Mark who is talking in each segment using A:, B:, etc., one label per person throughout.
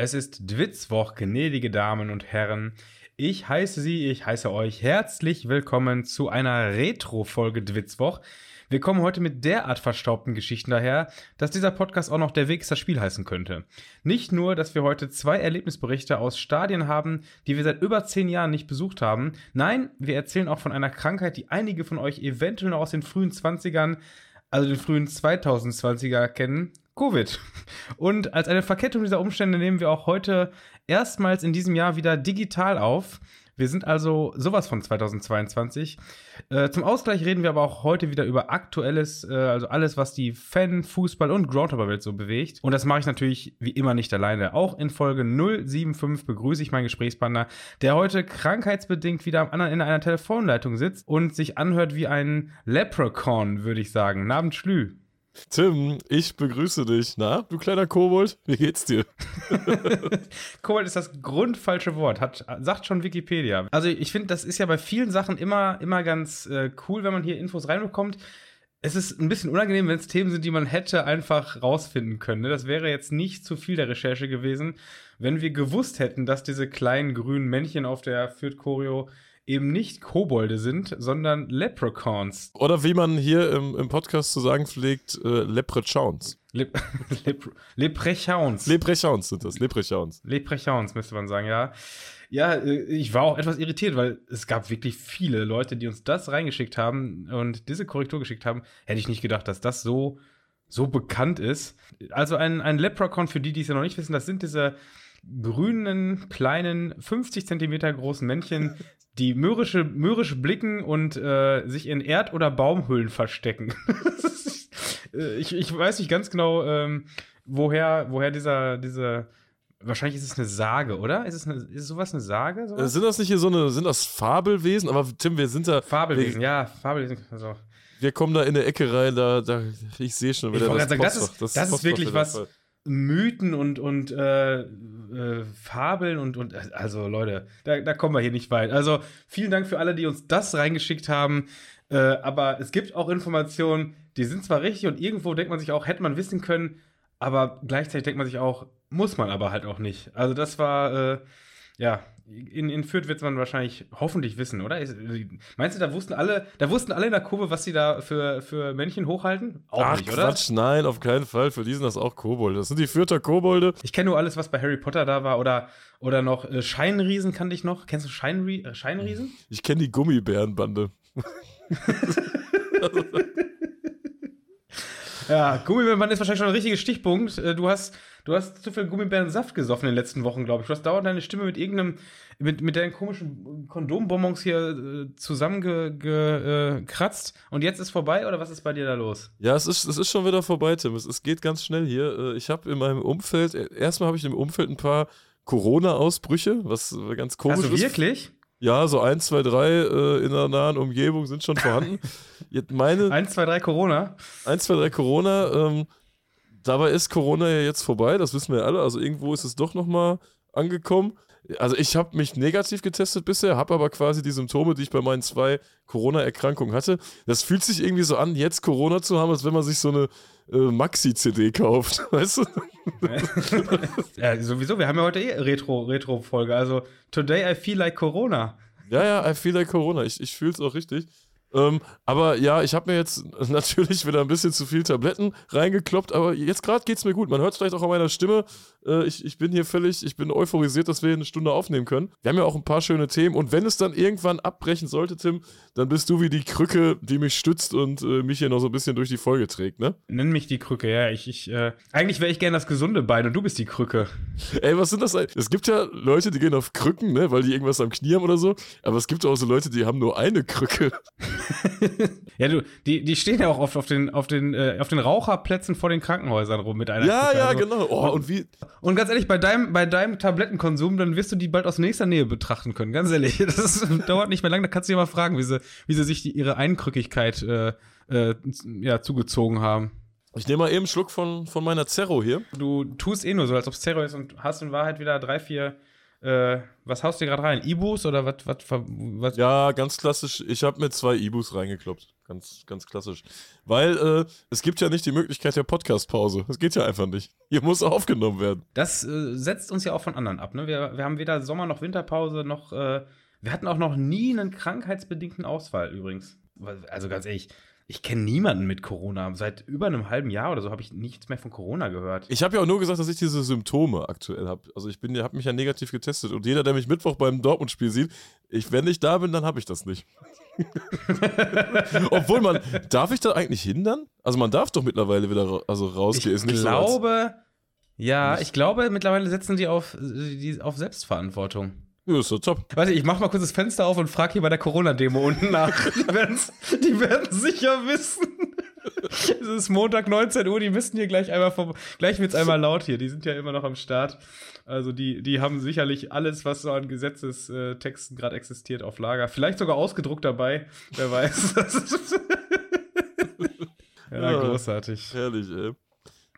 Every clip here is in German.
A: Es ist Dwitzwoch, gnädige Damen und Herren. Ich heiße Sie, ich heiße euch herzlich willkommen zu einer Retro-Folge Dwitzwoch. Wir kommen heute mit derart verstaubten Geschichten daher, dass dieser Podcast auch noch der Weg das Spiel heißen könnte. Nicht nur, dass wir heute zwei Erlebnisberichte aus Stadien haben, die wir seit über zehn Jahren nicht besucht haben. Nein, wir erzählen auch von einer Krankheit, die einige von euch eventuell noch aus den frühen 20ern, also den frühen 2020er kennen. Covid. Und als eine Verkettung dieser Umstände nehmen wir auch heute erstmals in diesem Jahr wieder digital auf. Wir sind also sowas von 2022. Äh, zum Ausgleich reden wir aber auch heute wieder über Aktuelles, äh, also alles, was die Fan-, Fußball- und Groundhopper-Welt so bewegt. Und das mache ich natürlich wie immer nicht alleine. Auch in Folge 075 begrüße ich meinen Gesprächspartner, der heute krankheitsbedingt wieder am anderen Ende einer Telefonleitung sitzt und sich anhört wie ein Leprechaun, würde ich sagen. Nabend Schlü.
B: Tim, ich begrüße dich. Na, du kleiner Kobold, wie geht's dir?
A: Kobold ist das grundfalsche Wort, hat, sagt schon Wikipedia. Also ich finde, das ist ja bei vielen Sachen immer, immer ganz äh, cool, wenn man hier Infos reinbekommt. Es ist ein bisschen unangenehm, wenn es Themen sind, die man hätte einfach rausfinden können. Ne? Das wäre jetzt nicht zu viel der Recherche gewesen, wenn wir gewusst hätten, dass diese kleinen grünen Männchen auf der Fürth Choreo eben nicht Kobolde sind, sondern Leprechauns.
B: Oder wie man hier im, im Podcast zu sagen pflegt, äh, Leprechauns.
A: Le Lepre Leprechauns.
B: Leprechauns sind das, Leprechauns.
A: Leprechauns müsste man sagen, ja. Ja, äh, ich war auch etwas irritiert, weil es gab wirklich viele Leute, die uns das reingeschickt haben und diese Korrektur geschickt haben. Hätte ich nicht gedacht, dass das so, so bekannt ist. Also ein, ein Leprechaun, für die, die es ja noch nicht wissen, das sind diese grünen, kleinen, 50 Zentimeter großen Männchen, die mürrische, mürrisch blicken und äh, sich in Erd- oder Baumhüllen verstecken. ich, ich weiß nicht ganz genau, ähm, woher, woher dieser, dieser, wahrscheinlich ist es eine Sage, oder? Ist es eine, ist sowas eine Sage? Sowas?
B: Äh, sind das nicht hier so eine, sind das Fabelwesen? Aber Tim, wir sind da.
A: Fabelwesen, wir, ja, Fabelwesen. Also.
B: Wir kommen da in eine Ecke rein, da, da ich sehe schon wieder
A: das sagen, das ist, das, das ist wirklich was. Fall. Mythen und, und äh, äh, Fabeln und, und also Leute, da, da kommen wir hier nicht weit. Also vielen Dank für alle, die uns das reingeschickt haben. Äh, aber es gibt auch Informationen, die sind zwar richtig und irgendwo denkt man sich auch, hätte man wissen können, aber gleichzeitig denkt man sich auch, muss man aber halt auch nicht. Also das war, äh, ja, in, in Fürth wird man wahrscheinlich hoffentlich wissen, oder? Meinst du, da wussten alle, da wussten alle in der Kurve, was sie da für, für Männchen hochhalten?
B: Auch Ach, nicht, oder? Quatsch, nein, auf keinen Fall. Für die sind das auch Kobolde. Das sind die Fürther Kobolde.
A: Ich kenne nur alles, was bei Harry Potter da war oder, oder noch äh, Scheinriesen kannte ich noch. Kennst du Scheinri äh, Scheinriesen?
B: Ich kenne die Gummibärenbande.
A: Ja, Gummibärenband ist wahrscheinlich schon ein richtiger Stichpunkt. Äh, du hast, du hast zu viel Gummibärensaft gesoffen in den letzten Wochen, glaube ich. Du hast dauernd deine Stimme mit irgendeinem, mit, mit deinen komischen Kondombonbons hier äh, zusammengekratzt. Ge, äh, und jetzt ist vorbei oder was ist bei dir da los?
B: Ja, es ist, es ist schon wieder vorbei, Tim. Es, es geht ganz schnell hier. Äh, ich habe in meinem Umfeld, erstmal habe ich im Umfeld ein paar Corona-Ausbrüche, was ganz komisch
A: also
B: ist.
A: wirklich?
B: Ja, so 1, 2, 3 äh, in der nahen Umgebung sind schon vorhanden.
A: Jetzt meine 1, 2, 3 Corona.
B: 1, 2, 3 Corona. Ähm, dabei ist Corona ja jetzt vorbei, das wissen wir alle. Also irgendwo ist es doch nochmal angekommen. Also ich habe mich negativ getestet bisher, habe aber quasi die Symptome, die ich bei meinen zwei Corona-Erkrankungen hatte. Das fühlt sich irgendwie so an, jetzt Corona zu haben, als wenn man sich so eine Maxi-CD kauft, weißt du?
A: ja, sowieso, wir haben ja heute eh Retro-Folge. Retro also, today I feel like Corona.
B: Ja, ja, I feel like Corona. Ich, ich fühle es auch richtig. Ähm, aber ja, ich habe mir jetzt natürlich wieder ein bisschen zu viel Tabletten reingekloppt, aber jetzt gerade geht es mir gut. Man hört es vielleicht auch an meiner Stimme. Äh, ich, ich bin hier völlig, ich bin euphorisiert, dass wir eine Stunde aufnehmen können. Wir haben ja auch ein paar schöne Themen und wenn es dann irgendwann abbrechen sollte, Tim, dann bist du wie die Krücke, die mich stützt und äh, mich hier noch so ein bisschen durch die Folge trägt, ne?
A: Nenn mich die Krücke, ja. Ich, ich, äh, eigentlich wäre ich gerne das gesunde Bein und du bist die Krücke.
B: Ey, was sind das? Es gibt ja Leute, die gehen auf Krücken, ne, weil die irgendwas am Knie haben oder so. Aber es gibt auch so Leute, die haben nur eine Krücke.
A: ja, du, die, die stehen ja auch oft auf den, auf den, äh, auf den Raucherplätzen vor den Krankenhäusern rum mit einer
B: Ja,
A: Krücke.
B: ja, also, genau. Oh, und wie,
A: und ganz ehrlich, bei deinem, bei deinem Tablettenkonsum, dann wirst du die bald aus nächster Nähe betrachten können. Ganz ehrlich, das ist, dauert nicht mehr lange. Da kannst du dir mal fragen, wie sie, wie sie sich die, ihre Einkrückigkeit äh, äh, ja, zugezogen haben.
B: Ich nehme mal eben einen Schluck von, von meiner Zerro hier.
A: Du tust eh nur so, als ob es Zerro ist und hast in Wahrheit wieder drei, vier Äh, was haust du gerade rein? Ibus oder was?
B: Ja, ganz klassisch. Ich habe mir zwei Ibus reingekloppt. Ganz, ganz klassisch. Weil äh, es gibt ja nicht die Möglichkeit der Podcast-Pause. Das geht ja einfach nicht. Hier muss aufgenommen werden.
A: Das äh, setzt uns ja auch von anderen ab. Ne? Wir, wir haben weder Sommer- noch Winterpause noch. Äh, wir hatten auch noch nie einen krankheitsbedingten Ausfall übrigens. Also ganz ehrlich, ich kenne niemanden mit Corona. Seit über einem halben Jahr oder so habe ich nichts mehr von Corona gehört.
B: Ich habe ja auch nur gesagt, dass ich diese Symptome aktuell habe. Also ich habe mich ja negativ getestet und jeder, der mich Mittwoch beim Dortmund-Spiel sieht, ich, wenn ich da bin, dann habe ich das nicht. Obwohl man, darf ich da eigentlich hindern? Also man darf doch mittlerweile wieder also rausgehen.
A: Ich glaube, so ja, ich glaube, mittlerweile setzen die auf, die auf Selbstverantwortung.
B: Ja, ist so top.
A: Warte, ich mach mal kurz das Fenster auf und frage hier bei der Corona-Demo unten nach. die, die werden sicher wissen. es ist Montag 19 Uhr, die müssen hier gleich einmal vom. Gleich wird's einmal laut hier. Die sind ja immer noch am Start. Also die, die haben sicherlich alles, was so an Gesetzestexten gerade existiert, auf Lager. Vielleicht sogar ausgedruckt dabei. Wer weiß. ja, ja, großartig.
B: Herrlich, ey.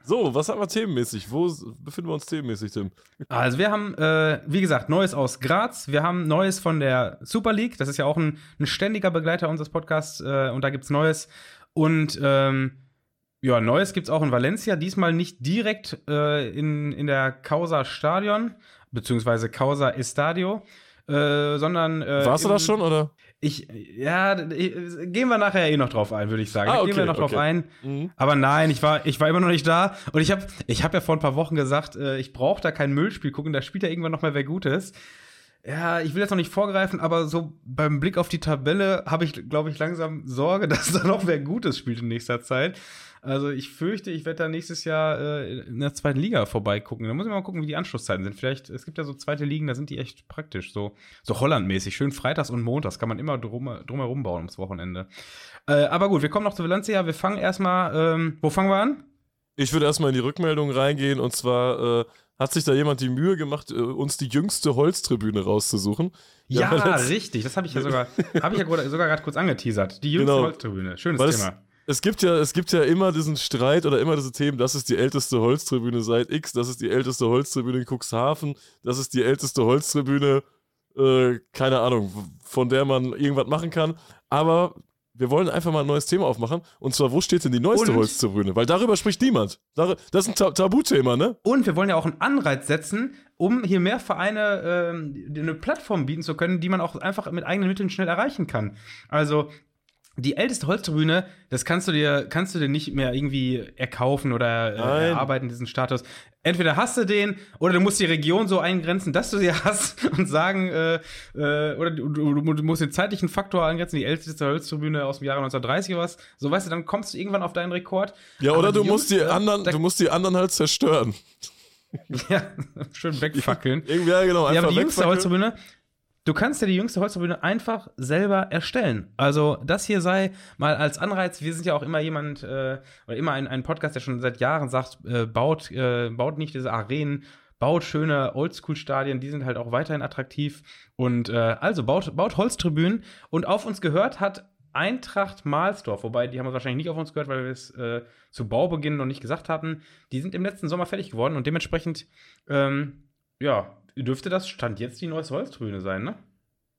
B: So, was haben wir themenmäßig? Wo befinden wir uns themenmäßig, Tim?
A: Also wir haben, äh, wie gesagt, Neues aus Graz. Wir haben Neues von der Super League. Das ist ja auch ein, ein ständiger Begleiter unseres Podcasts. Äh, und da gibt es Neues. Und ähm, ja, Neues gibt es auch in Valencia. Diesmal nicht direkt äh, in, in der Causa Stadion, beziehungsweise Causa Estadio, äh, sondern.
B: Äh, Warst du das schon, oder?
A: Ich, ja, gehen wir nachher eh noch drauf ein, würde ich sagen. Ah, okay, gehen wir noch okay. drauf ein. Mhm. Aber nein, ich war, ich war immer noch nicht da. Und ich habe ich hab ja vor ein paar Wochen gesagt, äh, ich brauche da kein Müllspiel gucken, da spielt ja irgendwann noch mal wer Gutes. Ja, ich will jetzt noch nicht vorgreifen, aber so beim Blick auf die Tabelle habe ich, glaube ich, langsam Sorge, dass da noch wer Gutes spielt in nächster Zeit. Also ich fürchte, ich werde da nächstes Jahr äh, in der zweiten Liga vorbeigucken. Da muss ich mal gucken, wie die Anschlusszeiten sind. Vielleicht, es gibt ja so zweite Ligen, da sind die echt praktisch, so, so Holland-mäßig. Schön freitags und montags kann man immer drum, drumherum bauen ums Wochenende. Äh, aber gut, wir kommen noch zu Valencia. Wir fangen erstmal, ähm, wo fangen wir an?
B: Ich würde erstmal in die Rückmeldung reingehen und zwar äh, hat sich da jemand die Mühe gemacht, äh, uns die jüngste Holztribüne rauszusuchen.
A: Ja, ja richtig. Das habe ich ja sogar, habe ich ja sogar gerade kurz angeteasert. Die jüngste genau. Holztribüne. Schönes weil Thema
B: es gibt ja, es gibt ja immer diesen Streit oder immer diese Themen, das ist die älteste Holztribüne seit X, das ist die älteste Holztribüne in Cuxhaven, das ist die älteste Holztribüne, äh, keine Ahnung, von der man irgendwas machen kann. Aber wir wollen einfach mal ein neues Thema aufmachen. Und zwar, wo steht denn die neueste und? Holztribüne? Weil darüber spricht niemand. Das ist ein Ta Tabuthema, ne?
A: Und wir wollen ja auch einen Anreiz setzen, um hier mehr Vereine äh, eine Plattform bieten zu können, die man auch einfach mit eigenen Mitteln schnell erreichen kann. Also die älteste Holztribüne, das kannst du dir, kannst du dir nicht mehr irgendwie erkaufen oder äh, erarbeiten, diesen Status. Entweder hast du den oder du musst die Region so eingrenzen, dass du sie hast und sagen, äh, äh, oder du, du, du, musst den zeitlichen Faktor eingrenzen, die älteste Holztribüne aus dem Jahre 1930 oder was. So weißt du, dann kommst du irgendwann auf deinen Rekord.
B: Ja, oder du musst die anderen, du musst die anderen halt zerstören.
A: ja, schön wegfackeln.
B: Irgendwie, ja, genau.
A: Ja, aber die jüngste Holztribüne, Du kannst ja die jüngste Holztribüne einfach selber erstellen. Also das hier sei mal als Anreiz. Wir sind ja auch immer jemand äh, oder immer ein, ein Podcast, der schon seit Jahren sagt, äh, baut, äh, baut nicht diese Arenen, baut schöne Oldschool-Stadien, die sind halt auch weiterhin attraktiv. Und äh, also baut, baut Holztribünen. Und auf uns gehört hat Eintracht Mahlsdorf, wobei die haben es wahrscheinlich nicht auf uns gehört, weil wir es äh, zu Baubeginn noch nicht gesagt hatten. Die sind im letzten Sommer fertig geworden und dementsprechend ähm, ja, dürfte das Stand jetzt die neueste Holztribüne sein, ne?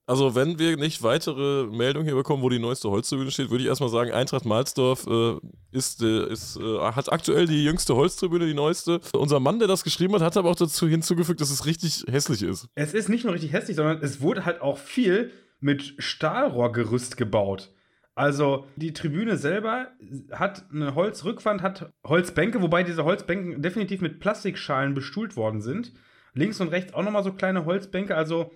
B: Also, wenn wir nicht weitere Meldungen hier bekommen, wo die neueste Holztribüne steht, würde ich erstmal sagen, Eintracht Malzdorf äh, ist, äh, ist, äh, hat aktuell die jüngste Holztribüne, die neueste. Unser Mann, der das geschrieben hat, hat aber auch dazu hinzugefügt, dass es richtig hässlich ist.
A: Es ist nicht nur richtig hässlich, sondern es wurde halt auch viel mit Stahlrohrgerüst gebaut. Also die Tribüne selber hat eine Holzrückwand, hat Holzbänke, wobei diese Holzbänke definitiv mit Plastikschalen bestuhlt worden sind. Links und rechts auch nochmal so kleine Holzbänke. Also,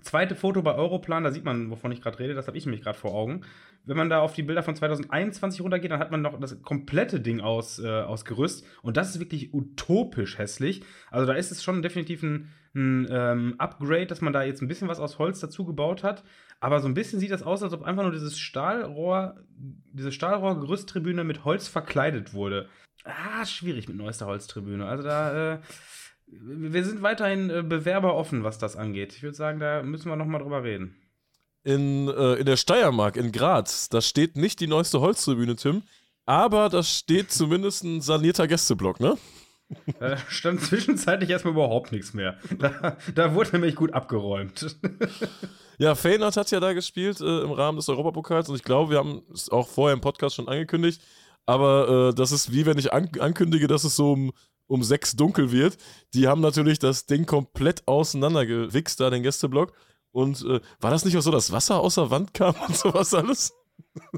A: zweite Foto bei Europlan, da sieht man, wovon ich gerade rede. Das habe ich nämlich gerade vor Augen. Wenn man da auf die Bilder von 2021 runtergeht, dann hat man noch das komplette Ding aus, äh, aus Gerüst. Und das ist wirklich utopisch hässlich. Also, da ist es schon definitiv ein, ein ähm, Upgrade, dass man da jetzt ein bisschen was aus Holz dazu gebaut hat. Aber so ein bisschen sieht das aus, als ob einfach nur dieses Stahlrohr, diese Stahlrohr-Gerüsttribüne mit Holz verkleidet wurde. Ah, schwierig mit neuester Holztribüne. Also da, äh, wir sind weiterhin äh, Bewerber offen, was das angeht. Ich würde sagen, da müssen wir nochmal drüber reden.
B: In, äh, in der Steiermark, in Graz, da steht nicht die neueste Holztribüne, Tim, aber da steht zumindest ein sanierter Gästeblock, ne?
A: Da stand zwischenzeitlich erstmal überhaupt nichts mehr. Da, da wurde nämlich gut abgeräumt.
B: Ja, Feyenoord hat ja da gespielt äh, im Rahmen des Europapokals und ich glaube, wir haben es auch vorher im Podcast schon angekündigt, aber äh, das ist wie wenn ich an ankündige, dass es so um, um sechs dunkel wird. Die haben natürlich das Ding komplett auseinandergewichst, da den Gästeblock. Und äh, war das nicht auch so, dass Wasser aus der Wand kam und sowas alles?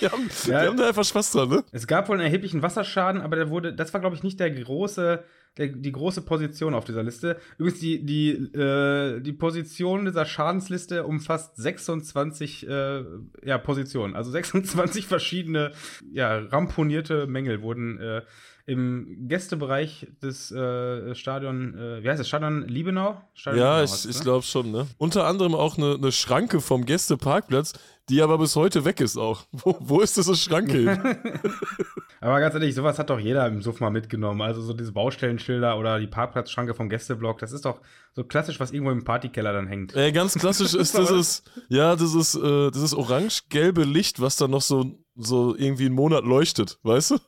B: die, haben,
A: Ja.
B: die haben da einfach Spaß dran, ne?
A: Es gab wohl einen erheblichen Wasserschaden, aber der wurde, das war, glaube ich, nicht der große, der, die große Position auf dieser Liste. Übrigens, die, die, äh, die Position dieser Schadensliste umfasst 26 äh, ja, Positionen. Also 26 verschiedene, ja, ramponierte Mängel wurden äh, im Gästebereich des äh, Stadion, äh, wie heißt das, Stadion Liebenau? Stadion
B: Ja,
A: Liebenau
B: ich, ich
A: ne?
B: glaube schon, ne? Unter anderem auch eine, eine Schranke vom Gästeparkplatz, die aber bis heute weg ist auch. Wo, wo ist diese Schranke hin?
A: Aber ganz ehrlich, sowas hat doch jeder im Suff mal mitgenommen. Also so diese Baustellenschilder oder die Parkplatzschranke vom Gästeblock, das ist doch so klassisch, was irgendwo im Partykeller dann hängt.
B: Äh, ganz klassisch ist dieses, ja, dieses, äh, dieses orange-gelbe Licht, was dann noch so, so irgendwie einen Monat leuchtet, weißt du?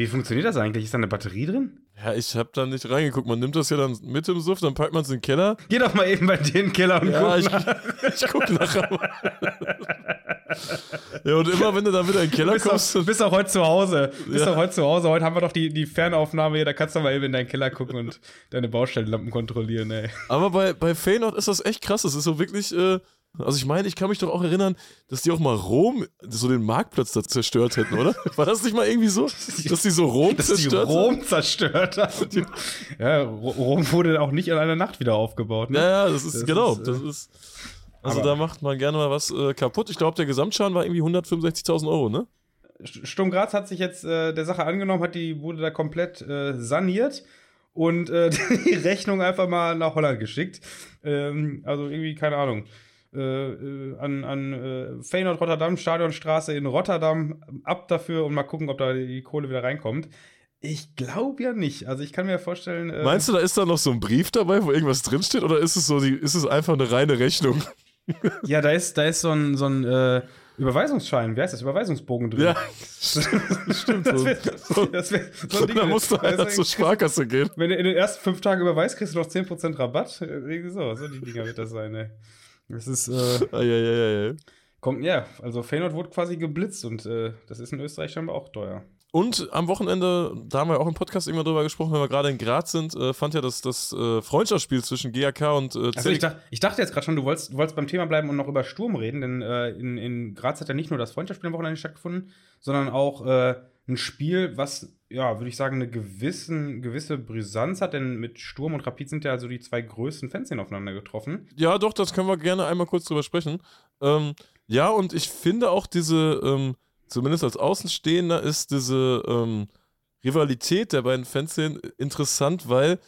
A: Wie funktioniert das eigentlich? Ist da eine Batterie drin?
B: Ja, ich hab da nicht reingeguckt. Man nimmt das ja dann mit im Suff, dann packt man es in den Keller.
A: Geh doch mal eben bei dir in den Keller und
B: Ja,
A: guck
B: ich,
A: nach.
B: ich guck nachher mal. Ja, und immer wenn du dann wieder in den Keller
A: Bist
B: kommst,
A: doch, bist doch heute zu Hause. Bist
B: Ja.
A: doch heute zu Hause. Heute haben wir doch die, die Fernaufnahme hier. Da kannst du mal eben in deinen Keller gucken und deine Baustellenlampen kontrollieren, ey.
B: Aber bei, bei Feyenoord ist das echt krass. Das ist so wirklich, äh, also ich meine, ich kann mich doch auch erinnern, dass die auch mal Rom, so den Marktplatz da zerstört hätten, oder? War das nicht mal irgendwie so? Dass die so Rom
A: Dass die
B: zerstört haben?
A: Rom zerstört haben. Ja, Ro- Rom wurde auch nicht in einer Nacht wieder aufgebaut. Ne?
B: Ja, ja, das ist,
A: Das
B: genau,
A: ist, äh,
B: das ist, also da macht man gerne mal was äh, kaputt. Ich glaube, der Gesamtschaden war irgendwie 165.000 Euro, ne?
A: Sturm Graz hat sich jetzt äh, der Sache angenommen, hat die wurde da komplett äh, saniert und äh, die Rechnung einfach mal nach Holland geschickt. Ähm, also irgendwie keine Ahnung. Äh, äh, an an äh, Feyenoord Rotterdam Stadionstraße in Rotterdam ab dafür und mal gucken, ob da die Kohle wieder reinkommt. Ich glaube ja nicht. Also ich kann mir vorstellen. Äh,
B: Meinst du, da ist da noch so ein Brief dabei, wo irgendwas drinsteht, oder ist es so, die, ist es einfach eine reine Rechnung?
A: Ja, da ist da ist so ein so ein äh, Überweisungsschein. Wie heißt das? Überweisungsbogen drin.
B: Ja, stimmt.
A: Das wär, das wär so
B: da musst du einer zur Sparkasse gehen.
A: Wenn du in den ersten fünf Tagen überweist, kriegst du noch 10% Rabatt. So, so die Dinger wird das sein, ey. Das ist, äh,
B: Eieieiei.
A: kommt, ja, also Feyenoord wurde quasi geblitzt und äh, das ist in Österreich scheinbar auch teuer.
B: Und am Wochenende, da haben wir auch im Podcast irgendwann drüber gesprochen, wenn wir gerade in Graz sind, äh, fand ja das, das äh, Freundschaftsspiel zwischen GAK und äh,
A: Also ich,
B: ZDK
A: dacht, ich dachte jetzt gerade schon, du wolltest, du wolltest beim Thema bleiben und noch über Sturm reden, denn äh, in, in Graz hat ja nicht nur das Freundschaftsspiel am Wochenende stattgefunden, sondern auch äh, ein Spiel, was, ja, würde ich sagen, eine gewissen, gewisse Brisanz hat, denn mit Sturm und Rapid sind ja also die zwei größten Fanszenen aufeinander getroffen.
B: Ja, doch, das können wir gerne einmal kurz drüber sprechen. Ähm, ja, und ich finde auch diese, ähm, zumindest als Außenstehender, ist diese ähm, Rivalität der beiden Fanszenen interessant, weil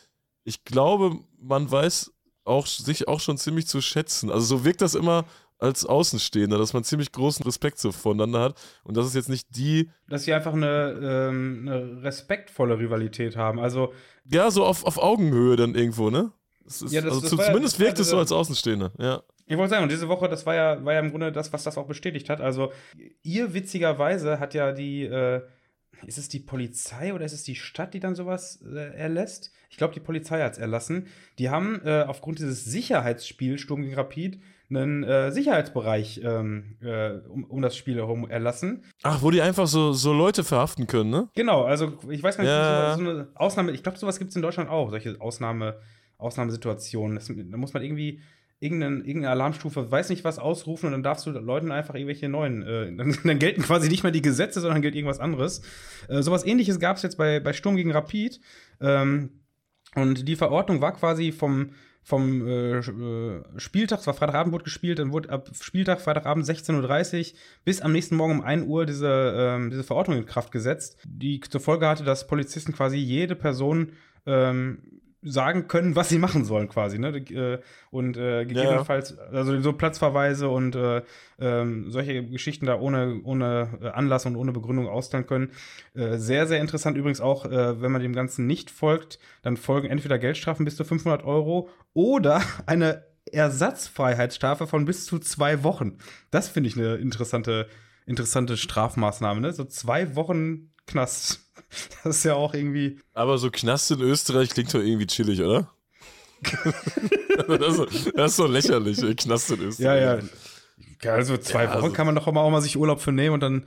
B: ich glaube, man weiß auch sich auch schon ziemlich zu schätzen. Also so wirkt das immer als Außenstehender, dass man ziemlich großen Respekt so voneinander hat. Und das ist jetzt nicht die,
A: Dass sie einfach eine, ähm, eine respektvolle Rivalität haben. Also,
B: ja, so auf, auf Augenhöhe dann irgendwo, ne? Ist,
A: Ja, das-
B: also
A: das
B: zu,
A: ja-
B: zumindest
A: war
B: wirkt es so als Außenstehender, ja.
A: Ich wollte sagen, und diese Woche, das war ja, war ja im Grunde das, was das auch bestätigt hat. Also, ihr witzigerweise hat ja die, äh, ist es die Polizei oder ist es die Stadt, die dann sowas äh, erlässt? Ich glaube, die Polizei hat es erlassen. Die haben äh, aufgrund dieses Sicherheitsspiels Sturm gegen Rapid einen äh, Sicherheitsbereich ähm, äh, um, um das Spiel herum erlassen.
B: Ach, wo die einfach so, so Leute verhaften können, ne?
A: Genau, also ich weiß gar nicht,
B: Ja.
A: so, so eine Ausnahme, ich glaube, sowas gibt es in Deutschland auch, solche Ausnahme, Ausnahmesituationen. Das, da muss man irgendwie irgendeine, irgendeine Alarmstufe, weiß nicht was, ausrufen und dann darfst du Leuten einfach irgendwelche neuen, äh, dann, dann gelten quasi nicht mehr die Gesetze, sondern gilt irgendwas anderes. Äh, sowas ähnliches gab es jetzt bei, bei Sturm gegen Rapid. Ähm, und die Verordnung war quasi vom, vom äh, äh, Spieltag, es war Freitagabend, wurde gespielt, dann wurde ab Spieltag, Freitagabend 16.30 Uhr bis am nächsten Morgen um 1 Uhr diese, ähm, diese Verordnung in Kraft gesetzt, die zur Folge hatte, dass Polizisten quasi jede Person ähm, sagen können, was sie machen sollen, quasi. Ne? Äh, Und äh, gegebenenfalls, also so Platzverweise und äh, ähm, solche Geschichten da ohne, ohne äh, Anlass und ohne Begründung austeilen können. Äh, sehr, sehr interessant übrigens auch, äh, wenn man dem Ganzen nicht folgt, dann folgen entweder Geldstrafen bis zu 500 Euro oder eine Ersatzfreiheitsstrafe von bis zu zwei Wochen. Das finde ich eine interessante, interessante Strafmaßnahme, ne? So zwei Wochen Knast. Das ist ja auch irgendwie.
B: Aber so Knast in Österreich klingt doch irgendwie chillig, oder? das, ist, das, ist, so lächerlich. Knast in Österreich.
A: Ja, ja. Also zwei ja, Wochen also, kann man doch auch mal sich Urlaub für nehmen und dann.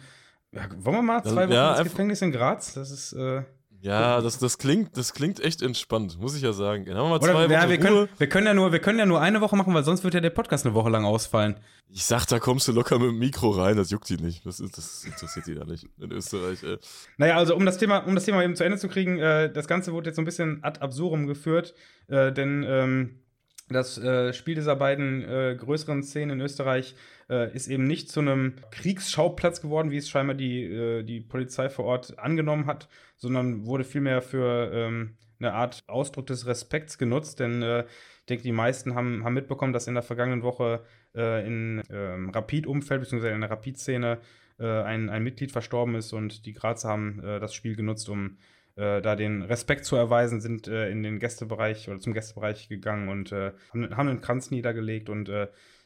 A: Ja, wollen wir mal zwei Wochen ja, ins Gefängnis in Graz? Das ist. Äh,
B: ja, das, das, klingt, das klingt echt entspannt, muss ich ja sagen. Dann haben wir mal zwei
A: Oder, ja, wir, können, wir, können ja nur, wir können ja nur eine Woche machen, weil sonst wird ja der Podcast eine Woche lang ausfallen.
B: Ich sag, da kommst du locker mit dem Mikro rein, das juckt die nicht. Das, das interessiert die da nicht in Österreich. Ey.
A: Naja, also um das Thema, um das Thema eben zu Ende zu kriegen, äh, das Ganze wurde jetzt so ein bisschen ad absurdum geführt, äh, denn ähm, das äh, Spiel dieser beiden äh, größeren Szenen in Österreich äh, ist eben nicht zu einem Kriegsschauplatz geworden, wie es scheinbar die, äh, die Polizei vor Ort angenommen hat, sondern wurde vielmehr für ähm, eine Art Ausdruck des Respekts genutzt. Denn äh, ich denke, die meisten haben, haben mitbekommen, dass in der vergangenen Woche äh, in ähm, Rapid-Umfeld bzw. in der Rapid-Szene ein, ein Mitglied verstorben ist und die Grazer haben das Spiel genutzt, um da den Respekt zu erweisen, sind in den Gästebereich oder zum Gästebereich gegangen und haben, haben einen Kranz niedergelegt und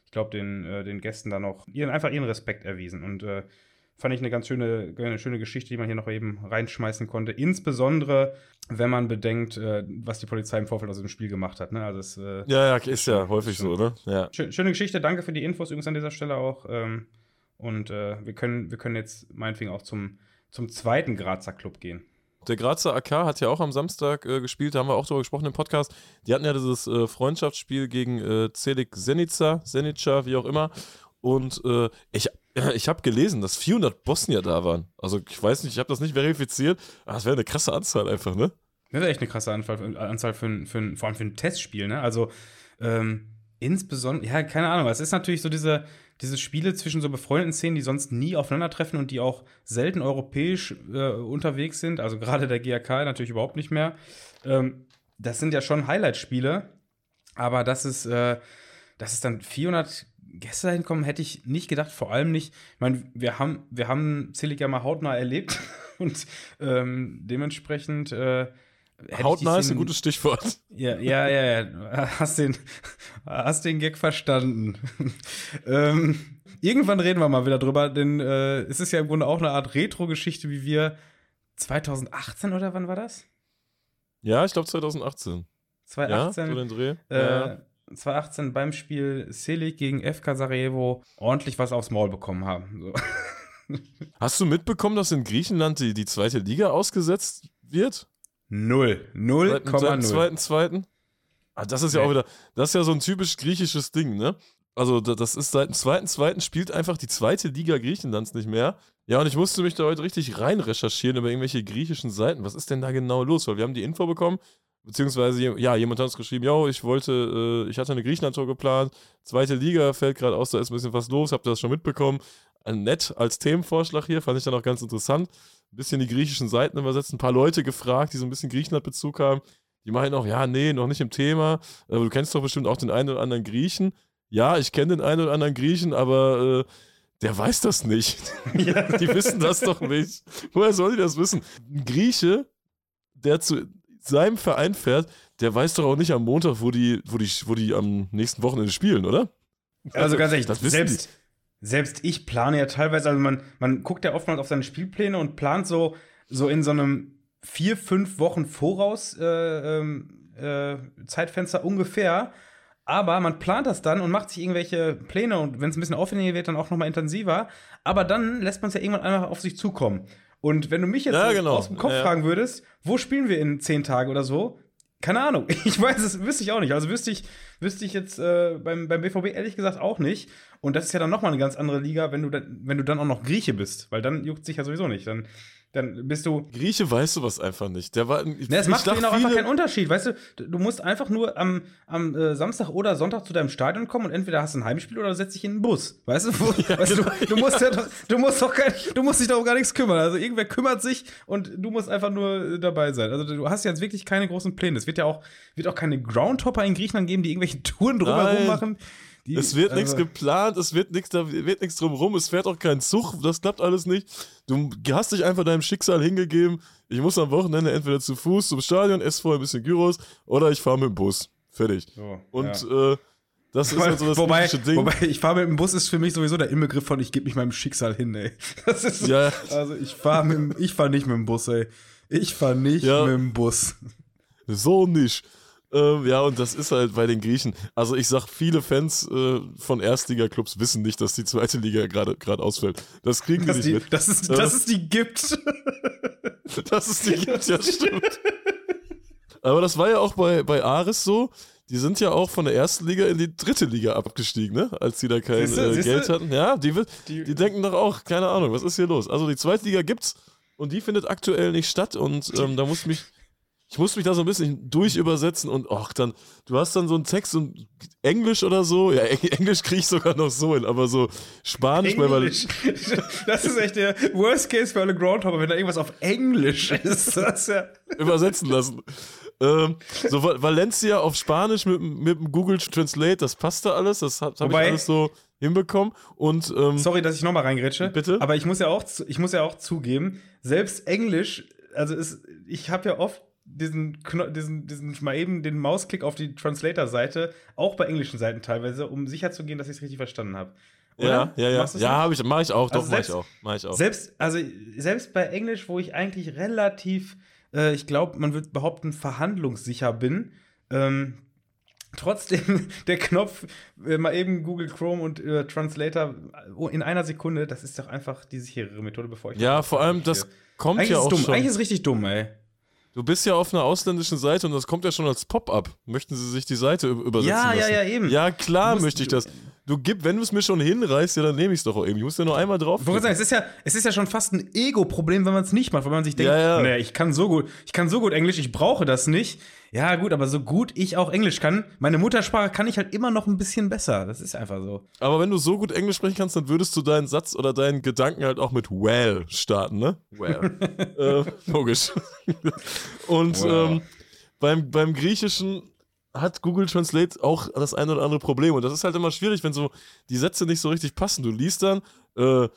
A: ich glaube, den, äh, den Gästen dann auch ihren, einfach ihren Respekt erwiesen. Und äh, fand ich eine ganz schöne, eine schöne Geschichte, die man hier noch eben reinschmeißen konnte. Insbesondere, wenn man bedenkt, äh, was die Polizei im Vorfeld aus dem Spiel gemacht hat. Ne? Also es,
B: äh, ja, ja, ist ja häufig so, ne? Ja.
A: Schöne Geschichte, danke für die Infos übrigens an dieser Stelle auch. Ähm, und äh, wir, können, wir können jetzt meinetwegen auch zum, zum zweiten Grazer Club gehen.
B: Der Grazer AK hat ja auch am Samstag äh, gespielt, da haben wir auch drüber gesprochen im Podcast. Die hatten ja dieses äh, Freundschaftsspiel gegen äh, Celik Zenica, Zenica, wie auch immer. Und äh, ich, ich habe gelesen, dass 400 Bosnier da waren. Also ich weiß nicht, ich habe das nicht verifiziert, aber das wäre eine krasse Anzahl einfach, ne?
A: Das wäre echt eine krasse Anzahl, Anzahl für, für, vor allem für ein Testspiel, ne? Also ähm, insbesondere, ja, keine Ahnung, es ist natürlich so diese, diese Spiele zwischen so befreundeten Szenen, die sonst nie aufeinandertreffen und die auch selten europäisch äh, unterwegs sind, also gerade der GAK natürlich überhaupt nicht mehr. Ähm, das sind ja schon Highlight-Spiele, aber das ist, äh, dass es dann 400 Gäste dahin kommen, hätte ich nicht gedacht, vor allem nicht. Ich meine, wir haben, wir haben Zelig ja mal hautnah erlebt und ähm, dementsprechend äh,
B: Hautnah ist ein gutes Stichwort.
A: Ja, ja, ja, ja. Hast den, hast den Gag verstanden. ähm, irgendwann reden wir mal wieder drüber, denn äh, es ist ja im Grunde auch eine Art Retro-Geschichte, wie wir 2018 oder wann war das?
B: Ja, ich glaube 2018.
A: 2018. Ja,
B: so den Dreh.
A: Äh, ja. 2018 beim Spiel Selig gegen FK Sarajevo ordentlich was aufs Maul bekommen haben.
B: So. Hast du mitbekommen, dass in Griechenland die, die zweite Liga ausgesetzt wird?
A: Null. Null
B: Komma null. Zweiten, zweiten? Ah, das ist ja auch wieder, das ist ja so ein typisch griechisches Ding, ne? Also, das ist seit dem zweiten, zweiten spielt einfach die zweite Liga Griechenlands nicht mehr. Ja, und ich musste mich da heute richtig rein recherchieren über irgendwelche griechischen Seiten. Was ist denn da genau los? Weil wir haben die Info bekommen, beziehungsweise, ja, jemand hat uns geschrieben, ja, ich wollte, äh, ich hatte eine Griechenland-Tour geplant, zweite Liga fällt gerade aus, da ist ein bisschen was los, habt ihr das schon mitbekommen? Nett als Themenvorschlag hier, fand ich dann auch ganz interessant ein bisschen die griechischen Seiten übersetzt, ein paar Leute gefragt, die so ein bisschen Griechenland-Bezug haben. Die meinen auch, ja, nee, noch nicht im Thema. Aber du kennst doch bestimmt auch den einen oder anderen Griechen. Ja, ich kenne den einen oder anderen Griechen, aber äh, der weiß das nicht. Ja. die wissen das doch nicht. Woher soll die das wissen? Ein Grieche, der zu seinem Verein fährt, der weiß doch auch nicht am Montag, wo die, wo die, wo die am nächsten Wochenende spielen, oder?
A: Also, ganz ehrlich, das wissen selbst, selbst ich plane ja teilweise, also man, man guckt ja oftmals auf seine Spielpläne und plant so, so in so einem vier, fünf Wochen voraus äh, ähm, äh, Zeitfenster ungefähr. Aber man plant das dann und macht sich irgendwelche Pläne und wenn es ein bisschen aufwendiger wird, dann auch nochmal intensiver. Aber dann lässt man es ja irgendwann einfach auf sich zukommen. Und wenn du mich jetzt ja, genau. aus dem Kopf ja. fragen würdest, wo spielen wir in zehn Tagen oder so, keine Ahnung. Ich weiß es, wüsste ich auch nicht. Also wüsste ich, wüsste ich jetzt äh, beim, beim BVB ehrlich gesagt auch nicht. Und das ist ja dann nochmal eine ganz andere Liga, wenn du, dann, wenn du dann auch noch Grieche bist. Weil dann juckt sich ja sowieso nicht. Dann dann bist du.
B: Grieche weißt du was einfach nicht. Der war.
A: Ich, ne, es macht ihn auch einfach keinen Unterschied. Weißt du, du musst einfach nur am, am äh, Samstag oder Sonntag zu deinem Stadion kommen und entweder hast du ein Heimspiel oder setzt dich in einen Bus. Weißt du? Wo, ja, weißt genau. du, du musst ja, du musst doch kein, du musst dich doch gar nichts kümmern. Also irgendwer kümmert sich und du musst einfach nur äh, dabei sein. Also du hast jetzt wirklich keine großen Pläne. Es wird ja auch, wird auch keine Groundhopper in Griechenland geben, die irgendwelche Touren drumherum machen.
B: Die, es wird also, nichts geplant, es wird nichts, da wird nichts drumherum, es fährt auch kein Zug, das klappt alles nicht. Du hast dich einfach deinem Schicksal hingegeben. Ich muss am Wochenende entweder zu Fuß zum Stadion, esse vorher ein bisschen Gyros oder ich fahre mit dem Bus. Fertig. So, Und ja. äh, das ist halt so das
A: wobei, Ding. Wobei, ich fahre mit dem Bus ist für mich sowieso der Inbegriff von ich gebe mich meinem Schicksal hin, ey. Das ist, ja. Also ich fahre fahr nicht mit dem Bus, ey. Ich fahre nicht
B: Ja.
A: mit dem Bus.
B: So nicht. Ähm, ja, und das ist halt bei den Griechen. Also ich sag, viele Fans äh, von Erstliga-Clubs wissen nicht, dass die zweite Liga gerade ausfällt. Das kriegen die
A: Dass,
B: nicht
A: die,
B: mit.
A: dass, es,
B: Äh.
A: dass es die gibt.
B: Dass es die gibt, ja stimmt. Aber das war ja auch bei, bei Ares so. Die sind ja auch von der ersten Liga in die dritte Liga abgestiegen, ne? Als die da kein
A: Siehste,
B: äh,
A: siehste?
B: Geld hatten. Ja, die,
A: Die-
B: die denken doch auch, keine Ahnung, was ist hier los? Also die zweite Liga gibt's und die findet aktuell nicht statt und ähm, da muss mich, ich muss mich da so ein bisschen durchübersetzen und ach dann, du hast dann so einen Text und Englisch oder so, ja, Eng- Englisch kriege ich sogar noch so hin, aber so Spanisch, weil man,
A: Englisch. Das ist echt der Worst Case für alle Groundhopper, wenn da irgendwas auf Englisch ist. Das ja.
B: übersetzen lassen. Ähm, so Va- Valencia auf Spanisch mit, mit dem Google Translate, das passt da alles, das habe hab ich alles so hinbekommen und ähm,
A: Sorry, dass ich nochmal reingrätsche.
B: Bitte?
A: Aber ich muss ja auch, ich muss ja auch zugeben, selbst Englisch, also ist, ich habe ja oft diesen, Kno diesen, diesen mal eben den Mausklick auf die Translator-Seite, auch bei englischen Seiten teilweise, um sicher zu gehen, dass ich es richtig verstanden habe.
B: ja, ja, ja, ja, habe ich, mache ich auch,
A: Also
B: doch, mache ich
A: selbst-
B: auch, mache ich auch.
A: Selbst, also selbst bei Englisch, wo ich eigentlich relativ, äh, ich glaube, man wird behaupten, verhandlungssicher bin, ähm, trotzdem der Knopf, äh, mal eben Google Chrome und äh, Translator äh, in einer Sekunde, das ist doch einfach die sicherere Methode, bevor ich.
B: Ja, vor allem, das kommt
A: Eigentlich
B: ja auch
A: dumm.
B: schon.
A: Eigentlich ist es richtig dumm, ey.
B: Du bist ja auf einer ausländischen Seite und das kommt ja schon als Pop-up. Möchten Sie sich die Seite übersetzen
A: Ja, ja,
B: lassen?
A: ja, eben.
B: Ja, klar möchte ich das. Du gib, wenn du es mir schon hinreißt, ja, dann nehme ich es doch auch eben. Ich muss ja nur einmal drauf.
A: Ich wollte sagen, es ist ja, es ist ja schon fast ein Ego-Problem, wenn man es nicht macht, weil man sich denkt,
B: Ja, ja.
A: nee, ich kann so gut, ich kann so gut Englisch, ich brauche das nicht. Ja, gut, aber so gut ich auch Englisch kann, meine Muttersprache kann ich halt immer noch ein bisschen besser. Das ist einfach so.
B: Aber wenn du so gut Englisch sprechen kannst, dann würdest du deinen Satz oder deinen Gedanken halt auch mit well starten, ne? Well. äh, logisch. Und
A: Wow.
B: ähm, beim, beim Griechischen hat Google Translate auch das ein oder andere Problem. Und das ist halt immer schwierig, wenn so die Sätze nicht so richtig passen. Du liest dann äh, äh,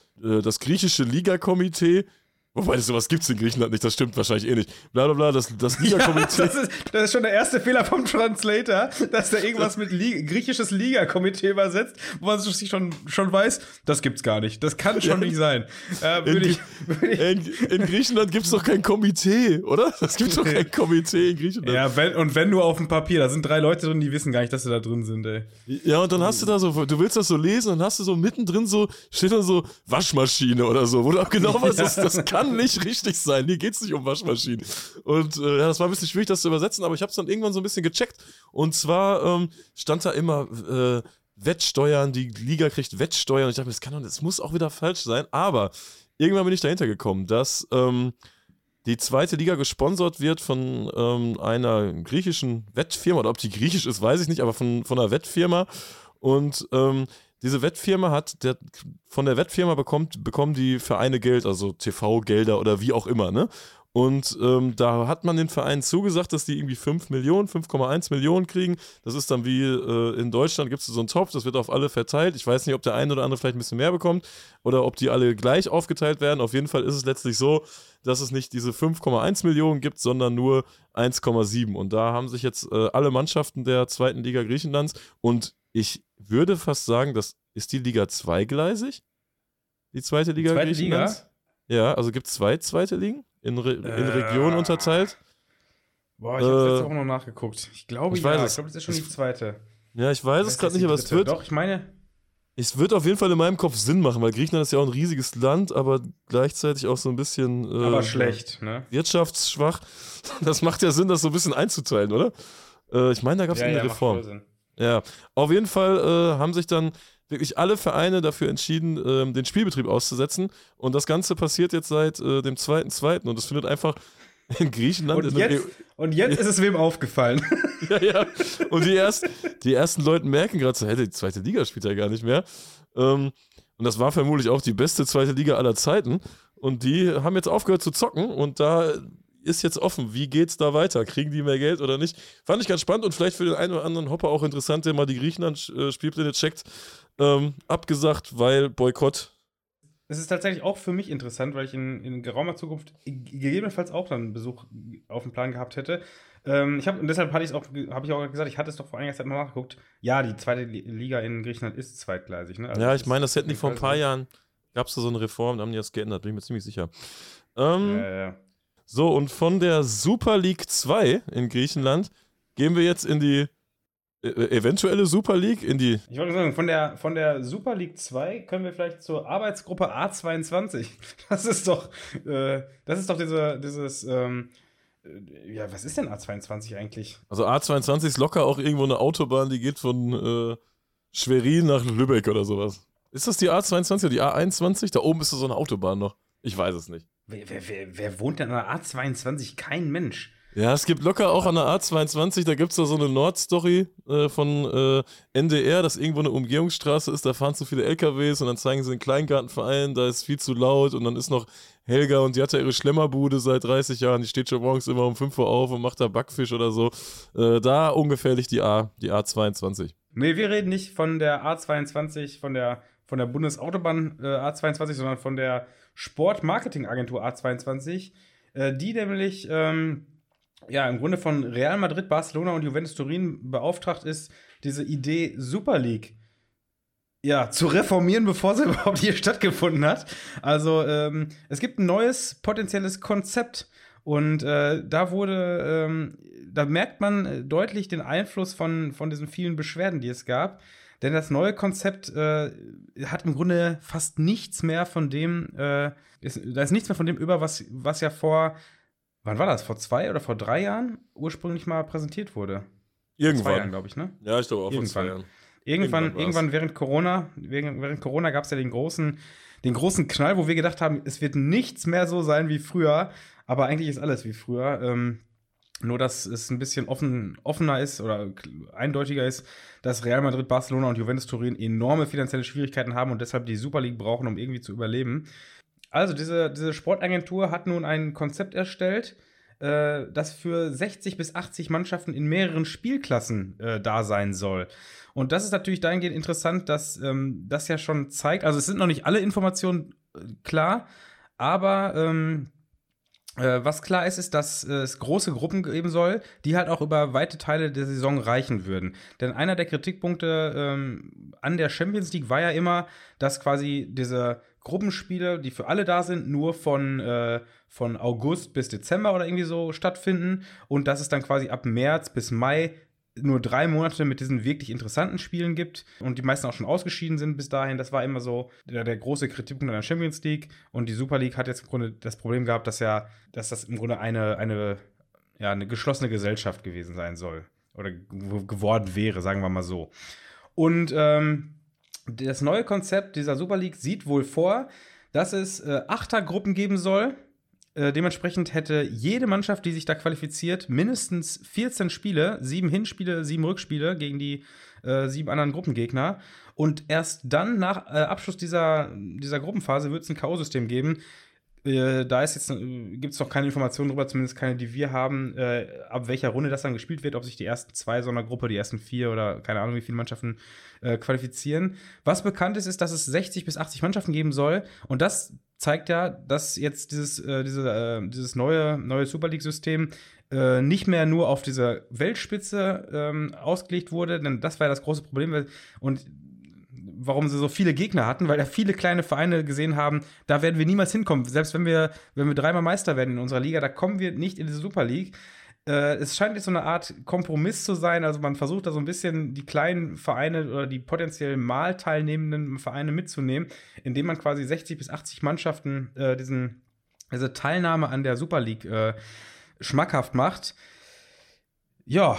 B: das griechische Liga-Komitee. Wobei das sowas gibt es in Griechenland nicht, das stimmt wahrscheinlich eh nicht. Bla bla bla, das, das
A: Ja,
B: Liga-Komitee.
A: das, ist, das ist schon der erste Fehler vom Translator, dass der irgendwas mit Li griechisches Liga-Komitee übersetzt, wo man sich schon, schon weiß, das gibt's gar nicht. Das kann schon nicht sein. Äh, würde ich, ich,
B: in, in Griechenland gibt es doch kein Komitee, oder? Es gibt doch kein Komitee in Griechenland.
A: ja, wenn, und wenn nur auf dem Papier, da sind drei Leute drin, die wissen gar nicht, dass sie da drin sind, ey.
B: Ja, und dann hast du da so, du willst das so lesen und hast du so mittendrin so, steht da so Waschmaschine oder so, wo du auch genau weißt, das, das kann nicht richtig sein. Hier geht's nicht um Waschmaschinen. Und äh, ja, das war ein bisschen schwierig, das zu übersetzen, aber ich habe es dann irgendwann so ein bisschen gecheckt. Und zwar ähm, stand da immer äh, Wettsteuern, die Liga kriegt Wettsteuern. Und ich dachte mir, das kann doch, das muss auch wieder falsch sein. Aber irgendwann bin ich dahinter gekommen, dass ähm, die zweite Liga gesponsert wird von ähm, einer griechischen Wettfirma, oder ob die griechisch ist, weiß ich nicht, aber von, von einer Wettfirma. Und ähm, diese Wettfirma hat, der, von der Wettfirma bekommt, bekommen die Vereine Geld, also TV-Gelder oder wie auch immer, ne? Und ähm, da hat man den Vereinen zugesagt, dass die irgendwie 5 Millionen, 5,1 Millionen kriegen. Das ist dann wie äh, in Deutschland gibt es so einen Topf, das wird auf alle verteilt. Ich weiß nicht, ob der eine oder andere vielleicht ein bisschen mehr bekommt oder ob die alle gleich aufgeteilt werden. Auf jeden Fall ist es letztlich so, dass es nicht diese 5,1 Millionen gibt, sondern nur 1,7. Und da haben sich jetzt äh, alle Mannschaften der zweiten Liga Griechenlands und ich würde fast sagen, das ist die Liga zweigleisig. Die zweite Liga
A: Zweite
B: Griechenlands. Ja, also gibt es zwei zweite Ligen in, Re in
A: Äh,
B: Regionen unterteilt.
A: Boah, ich habe
B: Äh,
A: letzte Woche noch nachgeguckt. Ich glaube,
B: ich
A: ja.
B: weiß
A: ich glaube, das ist schon die zweite.
B: Ja, ich weiß es gerade nicht,
A: die
B: aber es wird,
A: Doch, ich meine.
B: es wird auf jeden Fall in meinem Kopf Sinn machen, weil Griechenland ist ja auch ein riesiges Land, aber gleichzeitig auch so ein bisschen äh,
A: Aber schlecht, ne?
B: wirtschaftsschwach. Das macht ja Sinn, das so ein bisschen einzuteilen, oder? Äh, ich meine, da gab es eine
A: macht
B: Reform. Ja, auf jeden Fall äh, haben sich dann wirklich alle Vereine dafür entschieden, ähm, den Spielbetrieb auszusetzen. Und das Ganze passiert jetzt seit äh, dem 2.2. Und es findet einfach in Griechenland
A: Und
B: in
A: jetzt, und jetzt ist es wem aufgefallen.
B: ja, ja. Und die, erst, die ersten Leute merken gerade so, hey, die zweite Liga spielt ja gar nicht mehr. Ähm, und das war vermutlich auch die beste zweite Liga aller Zeiten. Und die haben jetzt aufgehört zu zocken und da ist jetzt offen, wie geht's da weiter? Kriegen die mehr Geld oder nicht? Fand ich ganz spannend und vielleicht für den einen oder anderen Hopper auch interessant, der mal die Griechenland-Spielpläne checkt. Ähm, abgesagt, weil Boykott.
A: Es ist tatsächlich auch für mich interessant, weil ich in, in geraumer Zukunft gegebenenfalls auch dann einen Besuch auf dem Plan gehabt hätte. Ähm, ich habe und deshalb hatte ich auch, habe ich auch gesagt, ich hatte es doch vor einiger Zeit mal nachgeguckt. Ja, die zweite Li- Liga in Griechenland ist zweitgleisig. Ne? Also
B: ja, ich meine, das hätten die vor ein paar Jahren, gab es da so eine Reform, da haben die das geändert, bin ich mir ziemlich sicher. Ähm,
A: Ja, ja, ja.
B: So, und von der Super League 2 in Griechenland gehen wir jetzt in die äh, eventuelle Super League, in die.
A: Ich wollte sagen, von der, von der Super League 2 können wir vielleicht zur Arbeitsgruppe A22. Das ist doch, äh, das ist doch diese, dieses, ähm, äh, ja, was ist denn A22 eigentlich?
B: Also A22 ist locker auch irgendwo eine Autobahn, die geht von äh, Schwerin nach Lübeck oder sowas. Ist das die A22 oder die A21? Da oben ist so eine Autobahn noch. Ich weiß es nicht.
A: Wer, wer, wer, wer wohnt denn an der A22? Kein Mensch.
B: Ja, es gibt locker auch an der A22, da gibt es da so eine Nordstory äh, von äh, NDR, dass irgendwo eine Umgehungsstraße ist, da fahren zu viele LKWs und dann zeigen sie den Kleingartenverein, da ist viel zu laut und dann ist noch Helga und die hat ja ihre Schlemmerbude seit 30 Jahren, die steht schon morgens immer um 5 Uhr auf und macht da Backfisch oder so. Äh, da ungefährlich die A, die A22.
A: Nee, wir reden nicht von der A22, von der, von der Bundesautobahn äh, A22, sondern von der Sportmarketingagentur A22, äh, die nämlich ähm, ja im Grunde von Real Madrid, Barcelona und Juventus Turin beauftragt ist, diese Idee Super League ja, zu reformieren, bevor sie überhaupt hier stattgefunden hat. Also ähm, es gibt ein neues potenzielles Konzept und äh, da wurde, ähm, da merkt man deutlich den Einfluss von, von diesen vielen Beschwerden, die es gab. Denn das neue Konzept äh, hat im Grunde fast nichts mehr von dem, äh, ist, da ist nichts mehr von dem über, was, was ja vor, wann war das? Vor zwei oder vor drei Jahren ursprünglich mal präsentiert wurde.
B: Irgendwann.
A: glaube ich, ne?
B: Ja, ich glaube auch
A: Irgendwann.
B: vor zwei Jahren.
A: Irgendwann,
B: Irgendwann
A: irgendwann, während Corona, während, während Corona gab es ja den großen, den großen Knall, wo wir gedacht haben, es wird nichts mehr so sein wie früher, aber eigentlich ist alles wie früher. Ähm, nur, dass es ein bisschen offen, offener ist oder eindeutiger ist, dass Real Madrid, Barcelona und Juventus Turin enorme finanzielle Schwierigkeiten haben und deshalb die Super League brauchen, um irgendwie zu überleben. Also, diese, diese Sportagentur hat nun ein Konzept erstellt, äh, das für 60 bis 80 Mannschaften in mehreren Spielklassen äh, da sein soll. Und das ist natürlich dahingehend interessant, dass ähm, das ja schon zeigt, also es sind noch nicht alle Informationen äh, klar, aber ähm, äh, was klar ist, ist, dass äh, es große Gruppen geben soll, die halt auch über weite Teile der Saison reichen würden. Denn einer der Kritikpunkte ähm, an der Champions League war ja immer, dass quasi diese Gruppenspiele, die für alle da sind, nur von, äh, von August bis Dezember oder irgendwie so stattfinden und dass es dann quasi ab März bis Mai nur drei Monate mit diesen wirklich interessanten Spielen gibt und die meisten auch schon ausgeschieden sind bis dahin. Das war immer so der, der große Kritikpunkt an der Champions League. Und die Super League hat jetzt im Grunde das Problem gehabt, dass ja, dass das im Grunde eine, eine, ja, eine geschlossene Gesellschaft gewesen sein soll. Oder ge- geworden wäre, sagen wir mal so. Und ähm, das neue Konzept dieser Super League sieht wohl vor, dass es äh, Achtergruppen geben soll. Äh, dementsprechend hätte jede Mannschaft, die sich da qualifiziert, mindestens 14 Spiele, sieben Hinspiele, sieben Rückspiele gegen die äh, sieben anderen Gruppengegner. Und erst dann, nach äh, Abschluss dieser, dieser Gruppenphase, wird es ein K.O.-System geben. Äh, da äh, gibt es noch keine Informationen darüber, zumindest keine, die wir haben, äh, ab welcher Runde das dann gespielt wird, ob sich die ersten zwei so einer Gruppe, die ersten vier oder keine Ahnung, wie viele Mannschaften äh, qualifizieren. Was bekannt ist, ist, dass es 60 bis 80 Mannschaften geben soll. Und das zeigt ja, dass jetzt dieses, diese, dieses neue, neue Super League-System nicht mehr nur auf diese Weltspitze ähm, ausgelegt wurde, denn das war ja das große Problem. Und warum sie so viele Gegner hatten, weil da viele kleine Vereine gesehen haben, da werden wir niemals hinkommen. Selbst wenn wir, wenn wir dreimal Meister werden in unserer Liga, da kommen wir nicht in diese Super League. Äh, es scheint jetzt so eine Art Kompromiss zu sein. Also man versucht da so ein bisschen die kleinen Vereine oder die potenziell mal teilnehmenden Vereine mitzunehmen, indem man quasi 60 bis 80 Mannschaften äh, diesen, diese Teilnahme an der Super League äh, schmackhaft macht. Ja,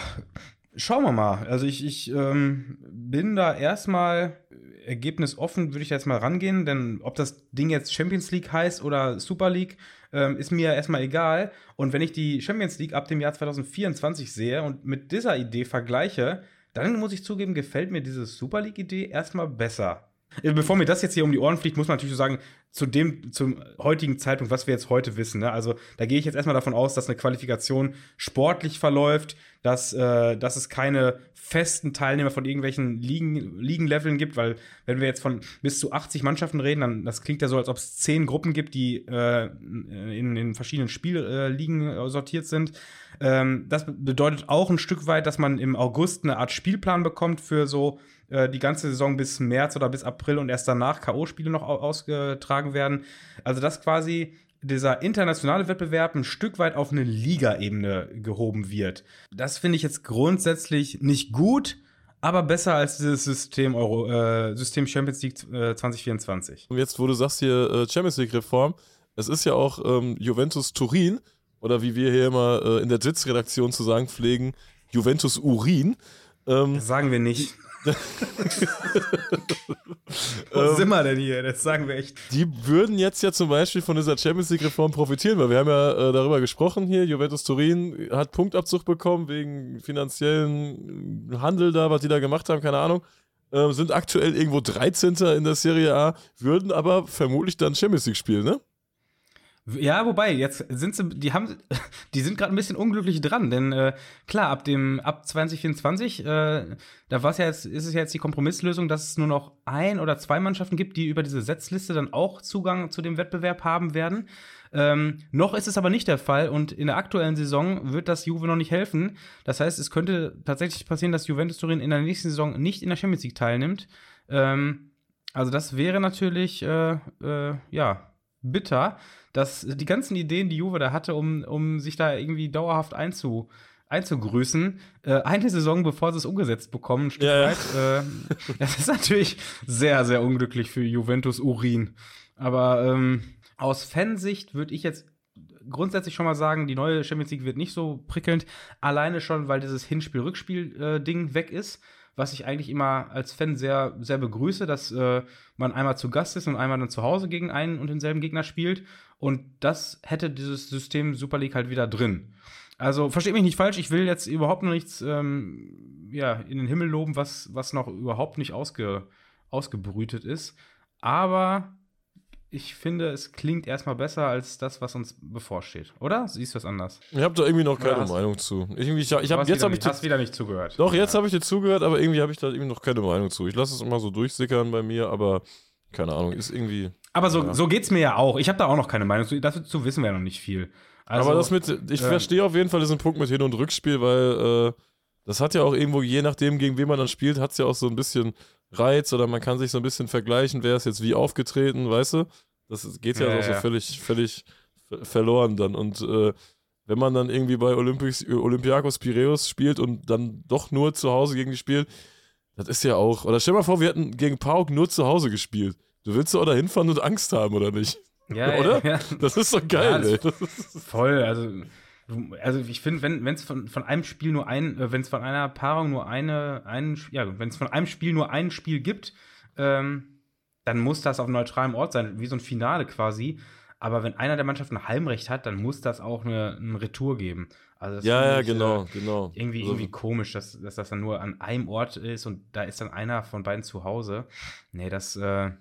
A: schauen wir mal. Also ich, ich ähm, bin da erstmal ergebnisoffen, würde ich jetzt mal rangehen, denn ob das Ding jetzt Champions League heißt oder Super League, ähm, ist mir erstmal egal. Und wenn ich die Champions League ab dem Jahr 2024 sehe und mit dieser Idee vergleiche, dann muss ich zugeben, gefällt mir diese Super League-Idee erstmal besser. Äh, Bevor mir das jetzt hier um die Ohren fliegt, muss man natürlich so sagen, zu dem, zum heutigen Zeitpunkt, was wir jetzt heute wissen, ne? also da gehe ich jetzt erstmal davon aus, dass eine Qualifikation sportlich verläuft, dass, äh, dass es keine festen Teilnehmer von irgendwelchen Ligen, Ligenleveln gibt, weil wenn wir jetzt von bis zu 80 Mannschaften reden, dann das klingt ja so, als ob es zehn Gruppen gibt, die äh, in, in verschiedenen Spielligen äh, sortiert sind. Ähm, das bedeutet auch ein Stück weit, dass man im August eine Art Spielplan bekommt für so äh, die ganze Saison bis März oder bis April und erst danach K.O.-Spiele noch au ausgetragen werden. Also das quasi dieser internationale Wettbewerb ein Stück weit auf eine Ligaebene gehoben wird. Das finde ich jetzt grundsätzlich nicht gut, aber besser als dieses System Euro, äh, System Champions League äh, 2024.
B: Und jetzt, wo du sagst hier äh, Champions League Reform, es ist ja auch ähm, Juventus Turin oder wie wir hier immer äh, in der Sitzredaktion zu sagen pflegen, Juventus Urin.
A: Ähm, das sagen wir nicht. Wo ähm, sind wir denn hier? Das sagen wir echt.
B: Die würden jetzt ja zum Beispiel von dieser Champions League-Reform profitieren, weil wir haben ja äh, darüber gesprochen hier. Juventus Turin hat Punktabzug bekommen wegen finanziellen Handel da, was die da gemacht haben, keine Ahnung. Äh, sind aktuell irgendwo 13. in der Serie A, würden aber vermutlich dann Champions League spielen, ne?
A: Ja, wobei, jetzt sind sie, die haben, die sind gerade ein bisschen unglücklich dran, denn äh, klar, ab dem, ab 2024, äh, da war es ja jetzt, ist es ja jetzt die Kompromisslösung, dass es nur noch ein oder zwei Mannschaften gibt, die über diese Setzliste dann auch Zugang zu dem Wettbewerb haben werden. Ähm, noch ist es aber nicht der Fall und in der aktuellen Saison wird das Juve noch nicht helfen. Das heißt, es könnte tatsächlich passieren, dass Juventus Turin in der nächsten Saison nicht in der Champions League teilnimmt. Ähm, also das wäre natürlich, äh, äh ja, bitter dass die ganzen Ideen, die Juve da hatte, um, um sich da irgendwie dauerhaft einzu, einzugrüßen, äh, eine Saison bevor sie es umgesetzt bekommen, ein Stück ja, weit. Ja. Äh, das ist natürlich sehr, sehr unglücklich für Juventus Urin. Aber ähm, aus Fansicht würde ich jetzt grundsätzlich schon mal sagen, die neue Champions League wird nicht so prickelnd. Alleine schon, weil dieses Hinspiel-Rückspiel-Ding äh, weg ist was ich eigentlich immer als Fan sehr, sehr begrüße, dass äh, man einmal zu Gast ist und einmal dann zu Hause gegen einen und denselben Gegner spielt. Und das hätte dieses System Super League halt wieder drin. Also versteht mich nicht falsch, ich will jetzt überhaupt nichts ähm, ja, in den Himmel loben, was, was noch überhaupt nicht ausge, ausgebrütet ist. Aber ich finde, es klingt erstmal besser als das, was uns bevorsteht. Oder? Siehst du es anders?
B: Ich habe da irgendwie noch keine Meinung zu. Ich, irgendwie, ich, ich hab, jetzt habe ich
A: hast wieder nicht zugehört.
B: Doch, jetzt ja. habe ich dir zugehört, aber irgendwie habe ich da irgendwie noch keine Meinung zu. Ich lasse es immer so durchsickern bei mir, aber keine Ahnung, ist irgendwie.
A: Aber so, ja. so geht es mir ja auch. Ich habe da auch noch keine Meinung zu. Dazu wissen wir ja noch nicht viel.
B: Also, aber das mit, ich äh, verstehe auf jeden Fall diesen Punkt mit Hin- und Rückspiel, weil äh, das hat ja auch irgendwo, je nachdem, gegen wen man dann spielt, hat es ja auch so ein bisschen Reiz oder man kann sich so ein bisschen vergleichen, wer ist jetzt wie aufgetreten, weißt du? Das geht ja, ja, ja. so völlig, völlig verloren dann. Und äh, wenn man dann irgendwie bei Olympics, Olympiakos Piraeus spielt und dann doch nur zu Hause gegen die spielt, das ist ja auch. Oder stell mal vor, wir hätten gegen Pauk nur zu Hause gespielt. Du willst doch da hinfahren und Angst haben, oder nicht?
A: Ja,
B: oder?
A: Ja,
B: Das ist doch geil,
A: ja, ey. voll, also. Also ich finde, wenn es von, von einem Spiel nur ein, äh, wenn es von einer Paarung nur eine, ein, ja, wenn es von einem Spiel nur ein Spiel gibt, ähm, dann muss das auf neutralem Ort sein, wie so ein Finale quasi. Aber wenn einer der Mannschaften ein Heimrecht hat, dann muss das auch eine, eine Retour geben.
B: Also ja, ja, ich, genau, äh, genau.
A: Irgendwie, also, irgendwie komisch, dass, dass das dann nur an einem Ort ist und da ist dann einer von beiden zu Hause. Nee, das, äh,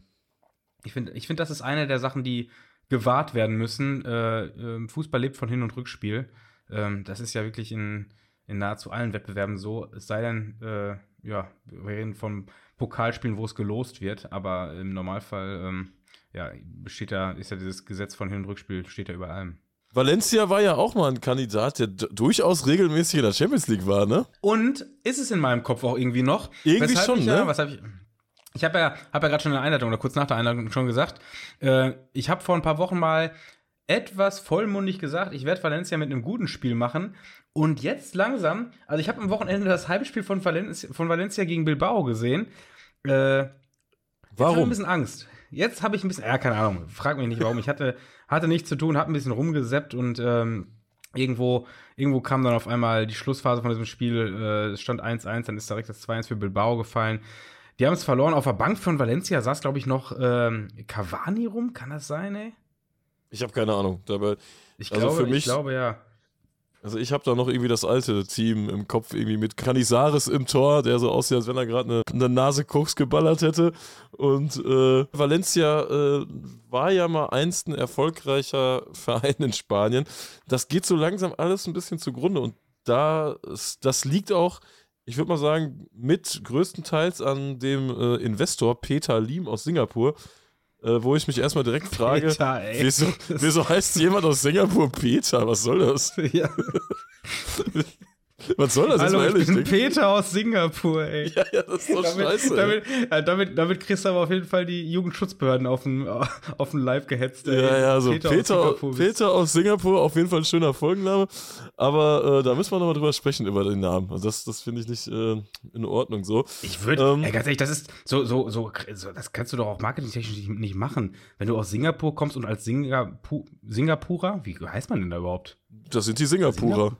A: ich finde, ich find, das ist eine der Sachen, die gewahrt werden müssen. Äh, ähm, Fußball lebt von Hin- und Rückspiel. Ähm, das ist ja wirklich in, in nahezu allen Wettbewerben so. Es sei denn, äh, ja, wir reden von Pokalspielen, wo es gelost wird, aber im Normalfall, ähm, ja, besteht da, ist ja dieses Gesetz von Hin- und Rückspiel, steht ja über allem.
B: Valencia war ja auch mal ein Kandidat, der durchaus regelmäßig in der Champions League war, ne?
A: Und ist es in meinem Kopf auch irgendwie noch?
B: Irgendwie schon, ich, ne?
A: Ja, was hab ich, ich habe ja, hab ja gerade schon in der Einleitung oder kurz nach der Einleitung schon gesagt, äh, ich habe vor ein paar Wochen mal etwas vollmundig gesagt, ich werde Valencia mit einem guten Spiel machen. Und jetzt langsam, also ich habe am Wochenende das Heimspiel von Valencia, von Valencia gegen Bilbao gesehen. Äh,
B: warum? Ich
A: ein bisschen Angst. Jetzt habe ich ein bisschen, ja, keine Ahnung, frag mich nicht warum. Ich hatte, hatte nichts zu tun, habe ein bisschen rumgeseppt und ähm, irgendwo, irgendwo kam dann auf einmal die Schlussphase von diesem Spiel, äh, es stand 1-1, dann ist direkt das 2-1 für Bilbao gefallen. Die haben es verloren. Auf der Bank von Valencia saß, glaube ich, noch ähm, Cavani rum. Kann das sein, ey?
B: Ich habe keine Ahnung. Dabei,
A: ich, also glaube, mich, ich glaube, ja.
B: Also ich habe da noch irgendwie das alte Team im Kopf, irgendwie mit Canizares im Tor, der so aussieht, als wenn er gerade eine, eine, Nase Koks geballert hätte. Und äh, Valencia äh, war ja mal einst ein erfolgreicher Verein in Spanien. Das geht so langsam alles ein bisschen zugrunde. Und da, das liegt auch, ich würde mal sagen, mit größtenteils an dem äh, Investor Peter Lim aus Singapur, äh, wo ich mich erstmal direkt frage, Peter, wieso, wieso heißt jemand aus Singapur Peter? Was soll das? Ja. Was soll das?
A: Hallo,
B: mal
A: ich bin
B: ehrlich,
A: Peter aus Singapur, ey.
B: Ja, ja, das ist doch
A: damit,
B: scheiße.
A: damit, äh, damit, damit kriegst du aber auf jeden Fall die Jugendschutzbehörden auf den, auf den Live gehetzt. ey.
B: Ja, ja, so Peter, Peter,
A: aus Singapur.
B: Peter aus Singapur, auf jeden Fall ein schöner Folgenname. Aber äh, da müssen wir nochmal drüber sprechen, über den Namen. Also das, das finde ich nicht äh, in Ordnung so.
A: Ich würde,
B: Ähm,
A: ganz ehrlich, das ist so, so, so, so, das kannst du doch auch marketingtechnisch nicht, machen. Wenn du aus Singapur kommst und als Singapu Singapurer, wie heißt man denn da überhaupt?
B: Das sind die Singapurer.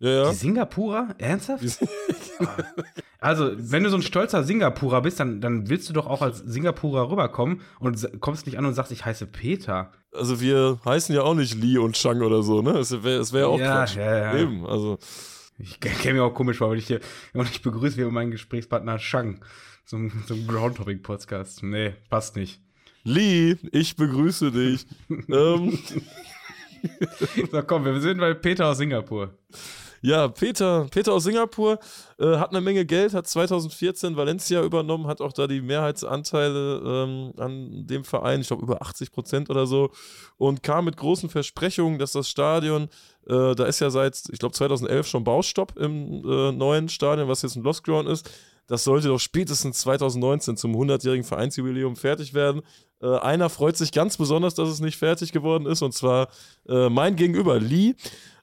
B: Ja, ja.
A: Die Singapurer? Ernsthaft?
B: Die-
A: Also, wenn du so ein stolzer Singapurer bist, dann, dann willst du doch auch als Singapurer rüberkommen und kommst nicht an und sagst, ich heiße Peter.
B: Also wir heißen ja auch nicht Li und Chang oder so, ne? Es wäre wär auch
A: Ja,
B: Quatsch.
A: ja, ja.
B: Eben, also
A: Ich käme mir auch komisch vor, wenn ich hier und ich begrüße hier meinen Gesprächspartner Shang zum, zum Groundtopic-Podcast. Nee, passt nicht.
B: Li, ich begrüße dich. ähm,
A: So, komm, wir sind bei Peter aus Singapur.
B: Ja, Peter, Peter aus Singapur äh, hat eine Menge Geld, hat 2014 Valencia übernommen, hat auch da die Mehrheitsanteile ähm, an dem Verein, ich glaube über 80 Prozent oder so, und kam mit großen Versprechungen, dass das Stadion, äh, da ist ja seit, ich glaube 2011 schon Baustopp im äh, neuen Stadion, was jetzt ein Lost Ground ist. Das sollte doch spätestens 2019 zum 100-jährigen Vereinsjubiläum fertig werden. Äh, einer freut sich ganz besonders, dass es nicht fertig geworden ist, und zwar äh, mein Gegenüber, Lee,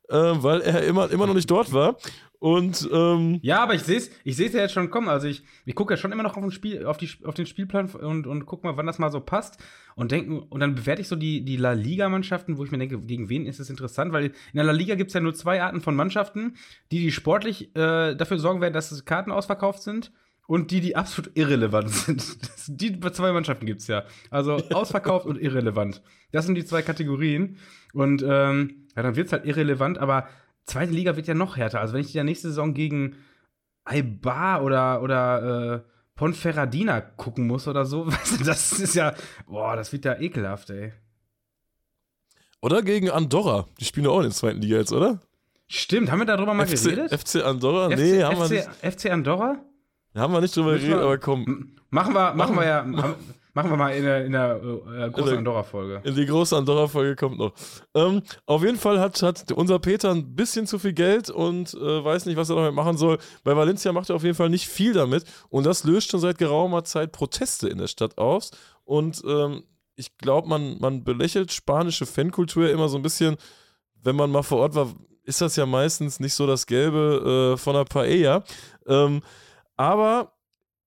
B: äh, weil er immer, immer noch nicht dort war. Und ähm,
A: Ja, aber ich sehe es ich seh's ja jetzt schon kommen. Also ich, ich gucke ja schon immer noch auf den, Spiel, auf, die, auf den Spielplan und, und guck mal, wann das mal so passt. Und, denken, und dann bewerte ich so die, die La Liga-Mannschaften, wo ich mir denke, gegen wen ist es interessant? Weil in der La Liga gibt es ja nur zwei Arten von Mannschaften, die, die sportlich äh, dafür sorgen werden, dass Karten ausverkauft sind. Und die, die absolut irrelevant sind. Die zwei Mannschaften gibt es ja. Also ausverkauft und irrelevant. Das sind die zwei Kategorien. Und ähm, ja, dann wird es halt irrelevant, aber zweite Liga wird ja noch härter. Also wenn ich ja nächste Saison gegen Aibar oder, oder äh, Ponferradina gucken muss oder so, das ist ja, boah, das wird ja ekelhaft, ey.
B: oder gegen Andorra. Die spielen ja auch in der zweiten Liga jetzt, oder?
A: Stimmt, haben wir darüber mal geredet?
B: FC, FC Andorra?
A: FC,
B: nee, haben,
A: FC,
B: wir nicht,
A: FC Andorra?
B: haben wir nicht drüber geredet, aber komm.
A: Machen wir, machen wir ja, machen wir mal in der, in der äh, großen
B: der-
A: Andorra-Folge.
B: In die große Andorra-Folge kommt noch. Ähm, auf jeden Fall hat, hat unser Peter ein bisschen zu viel Geld und äh, weiß nicht, was er damit machen soll. Bei Valencia macht er auf jeden Fall nicht viel damit. Und das löst schon seit geraumer Zeit Proteste in der Stadt aus. Und ähm, ich glaube, man, man belächelt spanische Fankultur immer so ein bisschen, wenn man mal vor Ort war, ist das ja meistens nicht so das Gelbe äh, von der Paella. Ähm, aber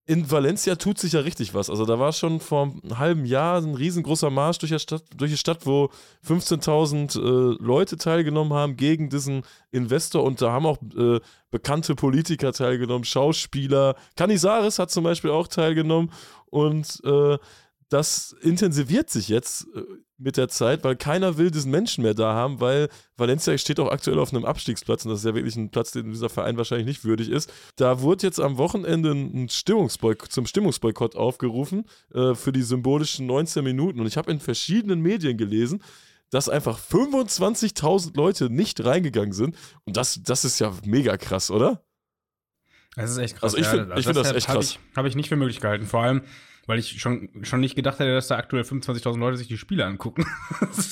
B: in Valencia tut sich ja richtig was. Also da war schon vor einem halben Jahr ein riesengroßer Marsch durch, Stadt, durch die Stadt, wo 15.000 äh, Leute teilgenommen haben gegen diesen Investor und da haben auch äh, bekannte Politiker teilgenommen, Schauspieler. Canizares hat zum Beispiel auch teilgenommen und äh, das intensiviert sich jetzt äh, mit der Zeit, weil keiner will diesen Menschen mehr da haben, weil Valencia steht auch aktuell auf einem Abstiegsplatz und das ist ja wirklich ein Platz, den dieser Verein wahrscheinlich nicht würdig ist. Da wurde jetzt am Wochenende ein Stimmungsboykott, zum Stimmungsboykott aufgerufen äh, für die symbolischen 19 Minuten und ich habe in verschiedenen Medien gelesen, dass einfach 25.000 Leute nicht reingegangen sind und das, das ist ja mega krass, oder?
A: Das ist echt krass.
B: Also ich find- ich find das echt
A: Habe
B: krass.
A: ich, hab ich nicht für möglich gehalten. Vor allem, weil ich schon, schon nicht gedacht hätte, dass da aktuell 25.000 Leute sich die Spiele angucken.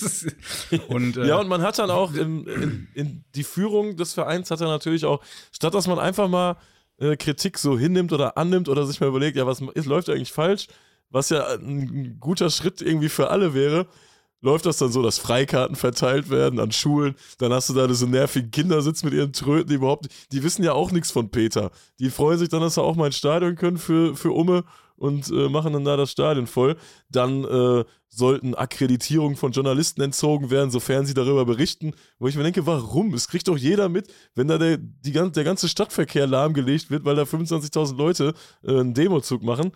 A: Und, äh,
B: Ja, und man hat dann auch in, in, in die Führung des Vereins hat er natürlich auch, statt dass man einfach mal äh, Kritik so hinnimmt oder annimmt oder sich mal überlegt, ja, was ist, läuft eigentlich falsch, was ja ein guter Schritt irgendwie für alle wäre, läuft das dann so, dass Freikarten verteilt werden an Schulen, dann hast du da diese nervigen Kinder sitzen mit ihren Tröten, die überhaupt, die wissen ja auch nichts von Peter. Die freuen sich dann, dass sie auch mal ins Stadion können für, für Umme und äh, machen dann da das Stadion voll. Dann äh, sollten Akkreditierungen von Journalisten entzogen werden, sofern sie darüber berichten. Wo ich mir denke, warum? Es kriegt doch jeder mit, wenn da der, die, der ganze Stadtverkehr lahmgelegt wird, weil da 25.000 Leute äh, einen Demozug machen.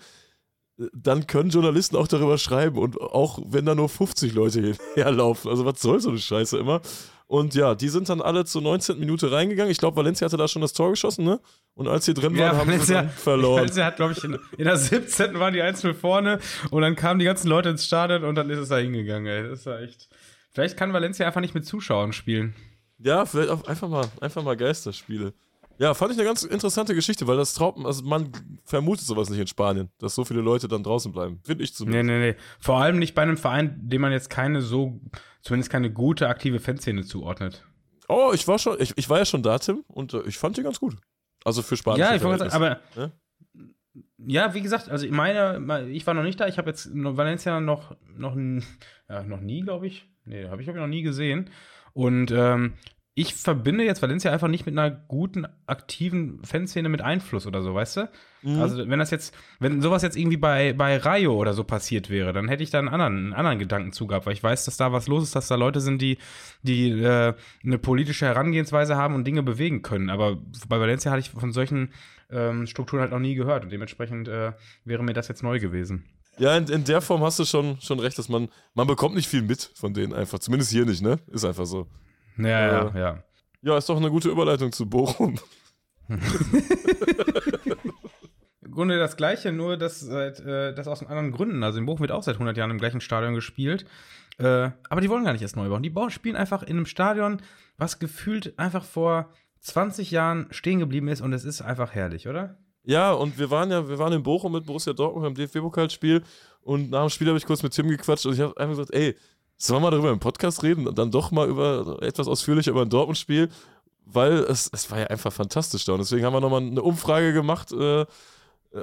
B: Äh, Dann können Journalisten auch darüber schreiben und auch wenn da nur 50 Leute herlaufen. Also was soll so eine Scheiße immer? Und ja, die sind dann alle zur 19. Minute reingegangen. Ich glaube, Valencia hatte da schon das Tor geschossen, ne? Und als sie drin waren,
A: Ja,
B: haben sie dann verloren.
A: Valencia hat, glaube ich, in, in der 17. waren die 1-0 vorne und dann kamen die ganzen Leute ins Stadion und dann ist es da hingegangen, ey. Das ist ja echt. Vielleicht kann Valencia einfach nicht mit Zuschauern spielen.
B: Ja, vielleicht auch einfach mal, einfach mal Geisterspiele. Ja, fand ich eine ganz interessante Geschichte, weil das traut, also man vermutet sowas nicht in Spanien, dass so viele Leute dann draußen bleiben. Finde ich
A: Nee,
B: zumindest.
A: nee, nee. Vor allem nicht bei einem Verein, dem man jetzt keine so, zumindest keine gute aktive Fanszene zuordnet.
B: Oh, ich war schon, ich, ich war ja schon da, Tim, und äh, ich fand die ganz gut. Also für Spanien.
A: Ja, ich wollte sagen, aber ja? ja? wie gesagt, also meine, ich war noch nicht da. Ich habe jetzt Valencia noch, noch, ja, noch nie, glaube ich. Nee, habe ich, hab ich noch nie gesehen. Und ähm, ich verbinde jetzt Valencia einfach nicht mit einer guten, aktiven Fanszene mit Einfluss oder so, weißt du? Mhm. Also, wenn das jetzt, wenn sowas jetzt irgendwie bei, bei Rayo oder so passiert wäre, dann hätte ich da einen anderen, einen anderen Gedanken zu gehabt, weil ich weiß, dass da was los ist, dass da Leute sind, die, die äh, eine politische Herangehensweise haben und Dinge bewegen können. Aber bei Valencia hatte ich von solchen ähm, Strukturen halt noch nie gehört und dementsprechend äh, wäre mir das jetzt neu gewesen.
B: Ja, in, in der Form hast du schon, schon recht, dass man, man bekommt nicht viel mit von denen einfach. Zumindest hier nicht, ne? Ist einfach so.
A: Ja, äh, ja, ja.
B: Ja, ist doch eine gute Überleitung zu Bochum.
A: Im Grunde das Gleiche, nur dass seit, äh, das aus anderen Gründen. Also in Bochum wird auch seit 100 Jahren im gleichen Stadion gespielt. Äh, aber die wollen gar nicht erst neu bauen. Die bauen, spielen einfach in einem Stadion, was gefühlt einfach vor 20 Jahren stehen geblieben ist und es ist einfach herrlich, oder?
B: Ja, und wir waren ja, wir waren in Bochum mit Borussia Dortmund beim DFB-Pokalspiel und nach dem Spiel habe ich kurz mit Tim gequatscht und ich habe einfach gesagt, ey, sollen wir mal darüber im Podcast reden und dann doch mal über etwas ausführlicher über ein Dortmund-Spiel, weil es, es war ja einfach fantastisch da und deswegen haben wir nochmal eine Umfrage gemacht äh,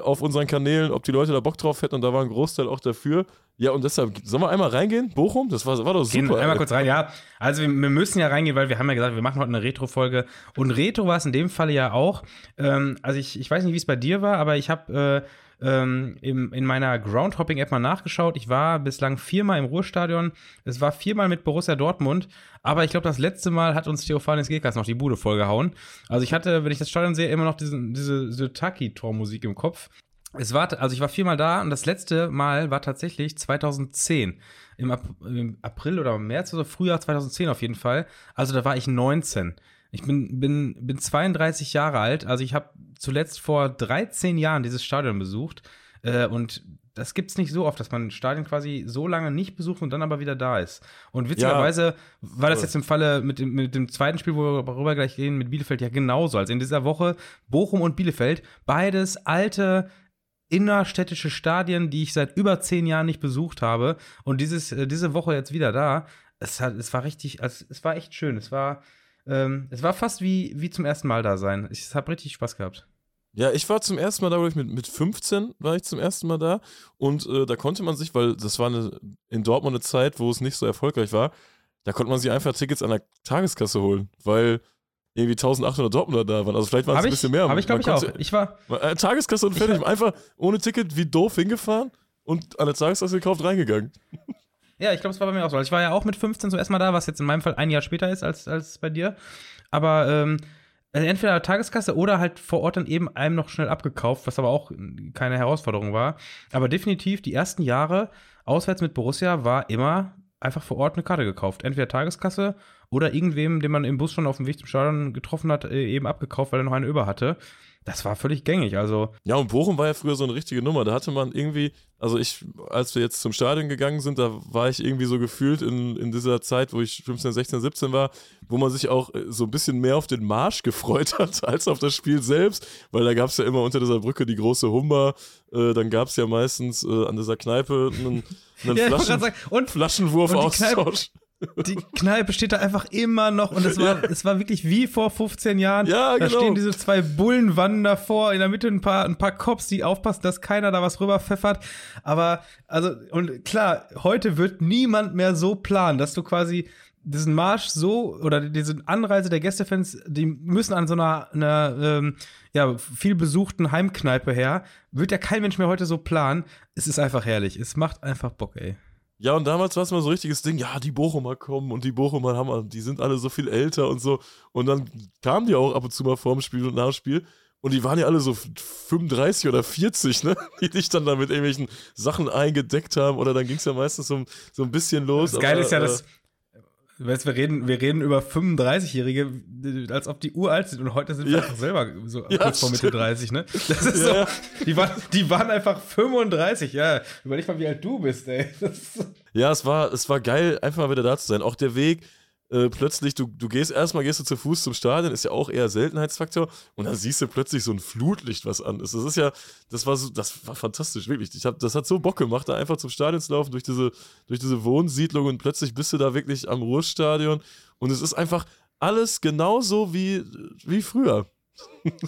B: auf unseren Kanälen, ob die Leute da Bock drauf hätten und da war ein Großteil auch dafür. Ja, und deshalb, sollen wir einmal reingehen? Bochum? Das war, war doch super.
A: Gehen einmal kurz rein, ja. Also wir, wir, müssen ja reingehen, weil wir haben ja gesagt, wir machen heute eine Retro-Folge. Und Retro war es in dem Falle ja auch. Ähm, also ich, ich weiß nicht, wie es bei dir war, aber ich habe äh, ähm, im, in meiner Groundhopping-App mal nachgeschaut. Ich war bislang viermal im Ruhrstadion. Es war viermal mit Borussia Dortmund. Aber ich glaube, das letzte Mal hat uns Theophanes Gekas noch die Bude vollgehauen. Also ich hatte, wenn ich das Stadion sehe, immer noch diese, diese, diese Taki-Tormusik im Kopf. Es war, also ich war viermal da und das letzte Mal war tatsächlich 2010. Im, Im, April oder März oder Frühjahr 2010 auf jeden Fall. Also da war ich 19. Ich bin, bin, bin 32 Jahre alt, also ich habe zuletzt vor 13 Jahren dieses Stadion besucht. Äh, und das gibt es nicht so oft, dass man ein Stadion quasi so lange nicht besucht und dann aber wieder da ist. Und witzigerweise ja. war das jetzt im Falle mit dem, mit dem zweiten Spiel, wo wir darüber gleich reden, mit Bielefeld ja genauso. Also in dieser Woche Bochum und Bielefeld, beides alte innerstädtische Stadien, die ich seit über zehn Jahren nicht besucht habe. Und dieses, äh, diese Woche jetzt wieder da. Es, hat, es war richtig, also es war echt schön. Es war, ähm, es war fast wie, wie zum ersten Mal da sein. Ich habe richtig Spaß gehabt.
B: Ja, ich war zum ersten Mal da, ich mit, mit 15 war ich zum ersten Mal da. Und äh, da konnte man sich, weil das war eine, in Dortmund eine Zeit, wo es nicht so erfolgreich war, da konnte man sich einfach Tickets an der Tageskasse holen, weil irgendwie 1800 Dortmunder da waren. Also vielleicht waren es ein bisschen mehr.
A: Habe ich, glaube ich, auch. Ich war.
B: Äh, Tageskasse und fertig. Einfach ohne Ticket wie doof hingefahren und an der Tageskasse gekauft reingegangen.
A: Ja, ich glaube, es war bei mir auch so. Also ich war ja auch mit 15 zuerst mal da, was jetzt in meinem Fall ein Jahr später ist als, als bei dir. Aber ähm, also entweder Tageskasse oder halt vor Ort dann eben einem noch schnell abgekauft, was aber auch keine Herausforderung war. Aber definitiv die ersten Jahre auswärts mit Borussia war immer einfach vor Ort eine Karte gekauft. Entweder Tageskasse oder irgendwem, den man im Bus schon auf dem Weg zum Stadion getroffen hat, äh, eben abgekauft, weil er noch eine über hatte das war völlig gängig. Also
B: ja, und Bochum war ja früher so eine richtige Nummer. Da hatte man irgendwie, also ich, als wir jetzt zum Stadion gegangen sind, da war ich irgendwie so gefühlt in, in dieser Zeit, wo ich 15, 16, 17 war, wo man sich auch äh, so ein bisschen mehr auf den Marsch gefreut hat, als auf das Spiel selbst, weil da gab es ja immer unter dieser Brücke die große Hummer, äh, dann gab es ja meistens äh, an dieser Kneipe einen, einen ja, Flaschen, und, Flaschenwurfaustausch.
A: Die Kneipe steht da einfach immer noch und es war, ja. es war wirklich wie vor 15 Jahren.
B: Ja,
A: da
B: genau.
A: stehen diese zwei Bullenwannen davor, in der Mitte ein paar, ein paar Cops, die aufpassen, dass keiner da was rüberpfeffert. Aber, also, und klar, heute wird niemand mehr so planen, dass du quasi diesen Marsch so oder diese Anreise der Gästefans, die müssen an so einer, einer ähm, ja, viel besuchten Heimkneipe her. Wird ja kein Mensch mehr heute so planen. Es ist einfach herrlich. Es macht einfach Bock, ey.
B: Ja, und damals war es mal so ein richtiges Ding, ja, die Bochumer kommen und die Bochumer haben, die sind alle so viel älter und so. Und dann kamen die auch ab und zu mal vorm Spiel und nach dem Spiel. Und die waren ja alle so 35 oder 40, ne? Die dich dann da mit irgendwelchen Sachen eingedeckt haben. Oder dann ging es ja meistens so, so ein bisschen los.
A: Das Geile ist ja, dass, äh, Weißt, wir reden, wir reden über 35-Jährige, als ob die uralt sind und heute sind wir ja. einfach selber so ja, kurz vor Mitte 30, ne? Das ist ja. so, die, waren, die waren einfach 35, ja. Überleg mal, wie alt du bist, ey.
B: Ja, es war, es war geil, einfach mal wieder da zu sein. Auch der Weg, äh, plötzlich, du, du gehst erstmal, gehst du zu Fuß zum Stadion, ist ja auch eher Seltenheitsfaktor, und dann siehst du plötzlich so ein Flutlicht, was an ist. Das ist ja, das war so, das war fantastisch, wirklich. Ich hab, das hat so Bock gemacht, da einfach zum Stadion zu laufen, durch diese, durch diese Wohnsiedlung und plötzlich bist du da wirklich am Ruhrstadion und es ist einfach alles genauso wie, wie früher.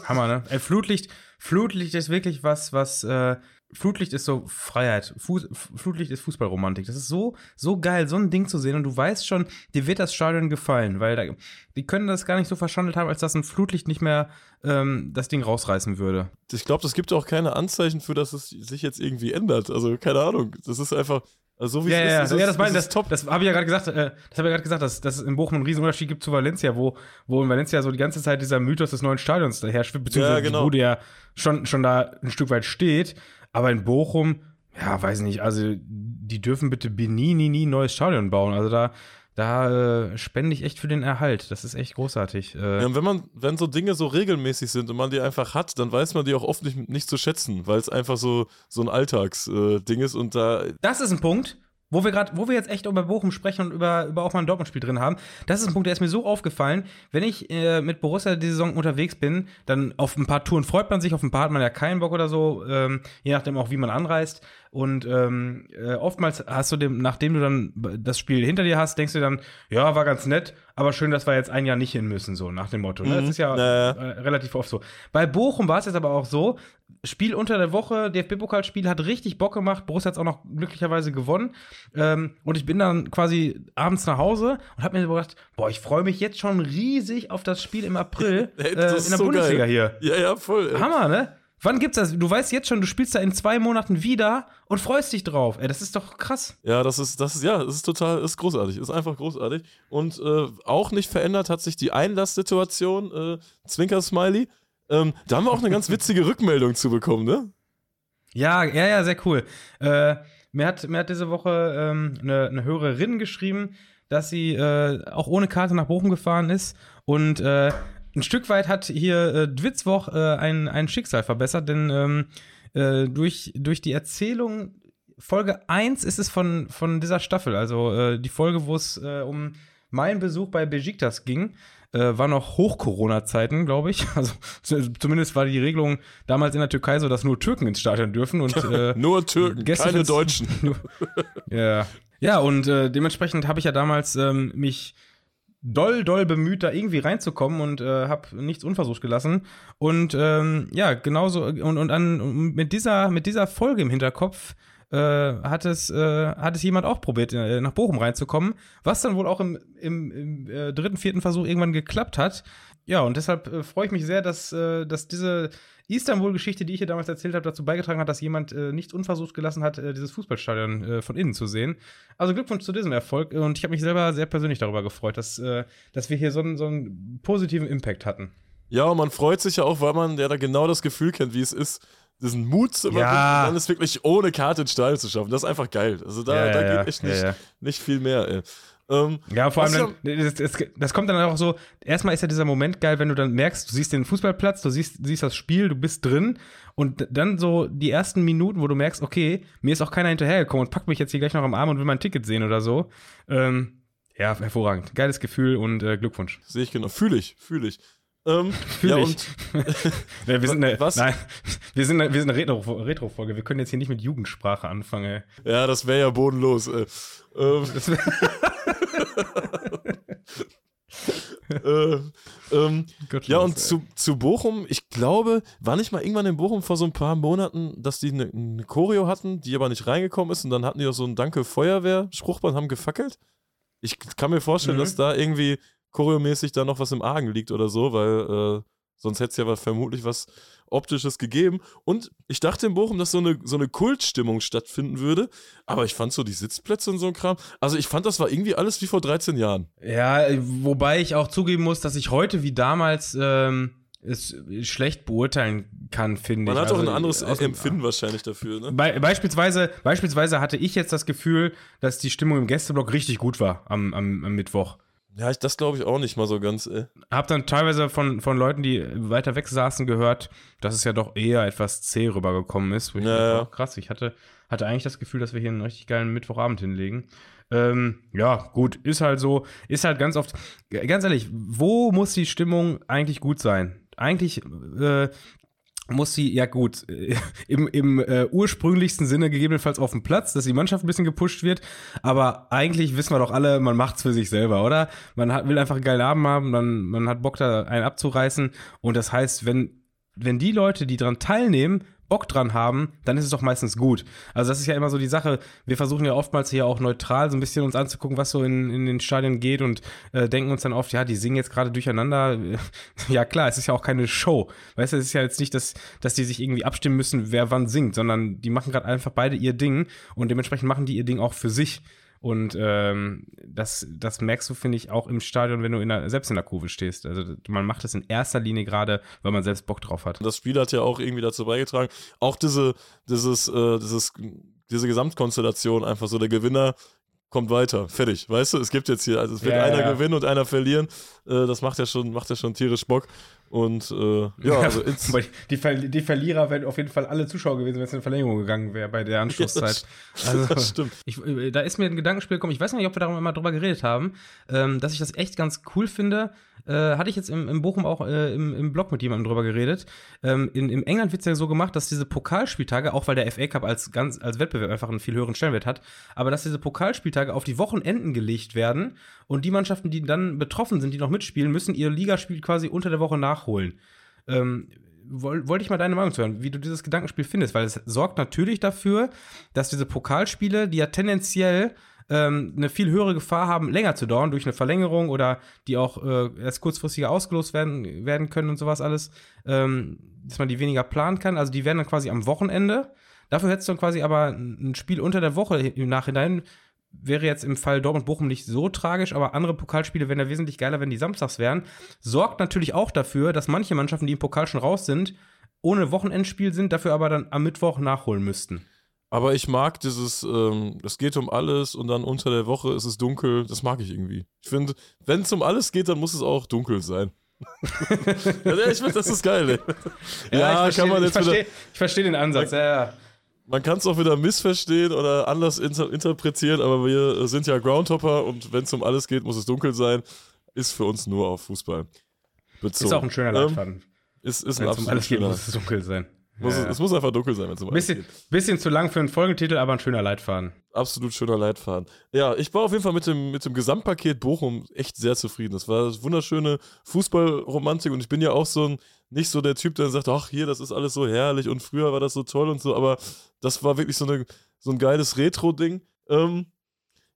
A: Hammer, ne? Ey, Flutlicht, Flutlicht ist wirklich was, was, äh, Flutlicht ist so Freiheit. Fuß, Flutlicht ist Fußballromantik. Das ist so, so geil, so ein Ding zu sehen. Und du weißt schon, dir wird das Stadion gefallen, weil da, die können das gar nicht so verschandelt haben, als dass ein Flutlicht nicht mehr ähm, das Ding rausreißen würde.
B: Ich glaube, das gibt auch keine Anzeichen für, dass es sich jetzt irgendwie ändert. Also, keine Ahnung. Das ist einfach. Also so wie
A: ja,
B: es
A: ja,
B: ist,
A: ja, das, mein,
B: ist
A: das,
B: top.
A: das habe ich ja gerade gesagt, äh, das habe ich ja gerade gesagt, dass, dass es in Bochum einen riesen Unterschied gibt zu Valencia, wo, wo in Valencia so die ganze Zeit dieser Mythos des neuen Stadions daher beziehungsweise
B: Ja, genau.
A: die Bude ja schon, schon da ein Stück weit steht. Aber in Bochum, ja, weiß nicht, also die dürfen bitte nie, nie, nie ein neues Stadion bauen. Also da, da äh, spende ich echt für den Erhalt. Das ist echt großartig. Äh,
B: Ja, und wenn man, wenn so Dinge so regelmäßig sind und man die einfach hat, dann weiß man die auch oft nicht, nicht zu schätzen, weil es einfach so, so ein Alltagsding ist und da.
A: Das ist ein Punkt, wo wir gerade, wo wir jetzt echt über Bochum sprechen und über, über auch mal ein Dortmund-Spiel drin haben. Das ist ein Punkt, der ist mir so aufgefallen. Wenn ich äh, mit Borussia die Saison unterwegs bin, dann auf ein paar Touren freut man sich, auf ein paar hat man ja keinen Bock oder so, ähm, je nachdem auch, wie man anreist. Und ähm, äh, oftmals hast du dem, nachdem du dann das Spiel hinter dir hast, denkst du dann, ja, war ganz nett, aber schön, dass wir jetzt ein Jahr nicht hin müssen, so nach dem Motto. Ne?
B: Mhm.
A: Das ist ja
B: Ja, ja.
A: äh, relativ oft so. Bei Bochum war es jetzt aber auch so, Spiel unter der Woche, DFB-Pokalspiel hat richtig Bock gemacht. Borussia hat es auch noch glücklicherweise gewonnen. Ähm, und ich bin dann quasi abends nach Hause und habe mir gedacht, boah, ich freue mich jetzt schon riesig auf das Spiel im April äh, in der
B: so
A: Bundesliga
B: geil.
A: hier.
B: Ja, ja, voll.
A: Hammer, ne? Wann gibt's das? Du weißt jetzt schon, du spielst da in zwei Monaten wieder und freust dich drauf. Ey, das ist doch krass.
B: Ja, das ist, das ist, ja, das ist total, ist großartig, ist einfach großartig. Und äh, auch nicht verändert hat sich die Einlasssituation, äh, Zwinker-Smiley. Ähm, da haben wir auch eine ganz witzige Rückmeldung zu bekommen, ne?
A: Ja, ja, ja, sehr cool. Äh, mir, hat, mir hat diese Woche ähm, eine, eine Hörerin geschrieben, dass sie äh, auch ohne Karte nach Bochum gefahren ist und äh, ein Stück weit hat hier äh, Dwitzwoch äh, ein, ein Schicksal verbessert, denn ähm, äh, durch, durch die Erzählung Folge 1 ist es von, von dieser Staffel, also äh, die Folge, wo es äh, um meinen Besuch bei Besiktas ging, äh, war noch Hoch-Corona-Zeiten, glaube ich. Also zumindest war die Regelung damals in der Türkei so, dass nur Türken ins Stadion dürfen und äh,
B: Nur Türken, keine Deutschen.
A: ja. Ja, und dementsprechend habe ich ja damals ähm, mich doll, doll bemüht, da irgendwie reinzukommen und äh, habe nichts unversucht gelassen. Und ähm, ja, genauso, und, und, an, mit, dieser, mit dieser Folge im Hinterkopf äh, hat, es, äh, hat es jemand auch probiert, äh, nach Bochum reinzukommen, was dann wohl auch im, im, im äh, dritten, vierten Versuch irgendwann geklappt hat. Ja, und deshalb äh, freue ich mich sehr, dass, äh, dass diese Istanbul-Geschichte, die ich hier damals erzählt habe, dazu beigetragen hat, dass jemand äh, nicht unversucht gelassen hat, äh, dieses Fußballstadion äh, von innen zu sehen. Also Glückwunsch zu diesem Erfolg. Und ich habe mich selber sehr persönlich darüber gefreut, dass, äh, dass wir hier so einen, so einen positiven Impact hatten.
B: Ja, und man freut sich ja auch, weil man ja da genau das Gefühl kennt, wie es ist, diesen Mut zu überwinden
A: Ja.
B: und dann es wirklich ohne Karte ins Stadion zu schaffen. Das ist einfach geil. Also da,
A: Ja,
B: da
A: ja,
B: geht echt nicht, nicht viel mehr, ey. Ähm,
A: Ja, vor allem, dann, das, das, das kommt dann auch so, erstmal ist ja dieser Moment geil, wenn du dann merkst, du siehst den Fußballplatz, du siehst, siehst das Spiel, du bist drin und dann so die ersten Minuten, wo du merkst, okay, mir ist auch keiner hinterhergekommen und packt mich jetzt hier gleich noch am Arm und will mein Ticket sehen oder so. Ähm, ja, hervorragend. Geiles Gefühl und äh, Glückwunsch.
B: Sehe ich genau. Fühle ich, fühle ich. Ähm,
A: Fühl
B: ja,
A: ich.
B: und
A: Ja, wir sind eine,
B: Was?
A: Nein, wir sind eine, wir sind eine Retro- Retro-Folge. wir können jetzt hier nicht mit Jugendsprache anfangen. Ey.
B: ja, das wäre ja bodenlos. Äh, ähm, äh, ähm, ja, und zu, zu Bochum, ich glaube, war nicht mal irgendwann in Bochum vor so ein paar Monaten, dass die eine, eine Choreo hatten, die aber nicht reingekommen ist und dann hatten die auch so ein Danke Feuerwehr-Spruchband, haben gefackelt. Ich kann mir vorstellen,
A: Mhm.
B: dass da irgendwie choreomäßig da noch was im Argen liegt oder so, weil äh, sonst hätte es ja vermutlich was Optisches gegeben. Und ich dachte in Bochum, dass so eine, so eine Kultstimmung stattfinden würde, aber ich fand so die Sitzplätze und so ein Kram, also ich fand, das war irgendwie alles wie vor 13 Jahren.
A: Ja, wobei ich auch zugeben muss, dass ich heute wie damals ähm, es schlecht beurteilen kann, finde
B: Man
A: ich.
B: hat auch
A: Also,
B: ein anderes
A: aus-
B: Empfinden wahrscheinlich dafür, ne?
A: Be beispielsweise, beispielsweise hatte ich jetzt das Gefühl, dass die Stimmung im Gästeblock richtig gut war am, am, am Mittwoch.
B: Ja, ich, das glaube ich auch nicht mal so ganz. Äh.
A: Hab dann teilweise von, von Leuten, die weiter weg saßen, gehört, dass es ja doch eher etwas zäh rübergekommen ist. Wo ich
B: Ja,
A: dachte, oh, krass, ich hatte, hatte eigentlich das Gefühl, dass wir hier einen richtig geilen Mittwochabend hinlegen. Ähm, ja, gut, ist halt so, ist halt ganz oft, ganz ehrlich, wo muss die Stimmung eigentlich gut sein? Eigentlich, äh, muss sie, ja gut, äh, im, im äh, ursprünglichsten Sinne gegebenenfalls auf dem Platz, dass die Mannschaft ein bisschen gepusht wird. Aber eigentlich wissen wir doch alle, man macht's für sich selber, oder? Man hat, will einfach einen geilen Abend haben, man, man hat Bock, da einen abzureißen. Und das heißt, wenn, wenn die Leute, die daran teilnehmen, Bock dran haben, dann ist es doch meistens gut. Also das ist ja immer so die Sache. Wir versuchen ja oftmals hier auch neutral so ein bisschen uns anzugucken, was so in, in den Stadien geht und äh, denken uns dann oft, ja, die singen jetzt gerade durcheinander. ja klar, es ist ja auch keine Show. Weißt du, es ist ja jetzt nicht, dass, dass die sich irgendwie abstimmen müssen, wer wann singt, sondern die machen gerade einfach beide ihr Ding und dementsprechend machen die ihr Ding auch für sich. Und ähm, das, das merkst du, finde ich, auch im Stadion, wenn du in der, selbst in der Kurve stehst. Also man macht das in erster Linie gerade, weil man selbst Bock drauf hat.
B: Das Spiel hat ja auch irgendwie dazu beigetragen. Auch diese, dieses, äh, dieses, diese Gesamtkonstellation, einfach so der Gewinner kommt weiter, fertig, weißt du? Es gibt jetzt hier, also es wird ja, einer ja. gewinnen und einer verlieren. Äh, das macht ja schon, macht ja schon tierisch Bock. Und äh, ja, also
A: die, Ver die, Verlierer wären auf jeden Fall alle Zuschauer gewesen, wenn es in Verlängerung gegangen wäre bei der Anschlusszeit.
B: Ja, das, also, das stimmt.
A: Ich, äh, da ist mir ein Gedankenspiel gekommen, ich weiß nicht, ob wir darüber mal drüber geredet haben, ähm, dass ich das echt ganz cool finde. Äh, hatte ich jetzt im, im Bochum auch äh, im, im Blog mit jemandem drüber geredet. Ähm, in, in England wird es ja so gemacht, dass diese Pokalspieltage, auch weil der FA Cup als, ganz, als Wettbewerb einfach einen viel höheren Stellenwert hat, aber dass diese Pokalspieltage auf die Wochenenden gelegt werden und die Mannschaften, die dann betroffen sind, die noch mitspielen, müssen ihr Ligaspiel quasi unter der Woche nachholen. Ähm, wollte ich mal deine Meinung zu hören, wie du dieses Gedankenspiel findest, weil es sorgt natürlich dafür, dass diese Pokalspiele, die ja tendenziell ähm, eine viel höhere Gefahr haben, länger zu dauern durch eine Verlängerung oder die auch äh, erst kurzfristiger ausgelost werden, werden können und sowas alles, ähm, dass man die weniger planen kann. Also die werden dann quasi am Wochenende. Dafür hättest du dann quasi aber ein Spiel unter der Woche im Nachhinein wäre jetzt im Fall Dortmund-Bochum nicht so tragisch, aber andere Pokalspiele wären ja wesentlich geiler, wenn die samstags wären. Sorgt natürlich auch dafür, dass manche Mannschaften, die im Pokal schon raus sind, ohne Wochenendspiel sind, dafür aber dann am Mittwoch nachholen müssten.
B: Aber ich mag dieses, ähm, es geht um alles und dann unter der Woche ist es dunkel. Das mag ich irgendwie. Ich finde, wenn es um alles geht, dann muss es auch dunkel sein. ja, ich finde, das ist geil, ey.
A: Ja, ja ich versteh, kann man jetzt Ich verstehe versteh den Ansatz, ja, ja
B: man kann es auch wieder missverstehen oder anders inter interpretieren, aber wir sind ja Groundhopper und wenn es um alles geht, muss es dunkel sein. Ist für uns nur auf Fußball
A: bezogen. Ist auch ein schöner Leitfaden. Ähm,
B: ist, ist ein absolut um alles geht,
A: muss es dunkel sein.
B: Muss ja. es, es, muss einfach dunkel sein, wenn es um
A: bisschen. Bisschen zu lang für einen Folgentitel, aber ein schöner Leitfaden.
B: Absolut schöner Leitfaden. Ja, ich war auf jeden Fall mit dem, mit dem Gesamtpaket Bochum echt sehr zufrieden. Das war wunderschöne Fußballromantik und ich bin ja auch so ein, nicht so der Typ, der sagt, ach hier, das ist alles so herrlich und früher war das so toll und so, aber das war wirklich so, eine, so ein geiles Retro-Ding. Ähm,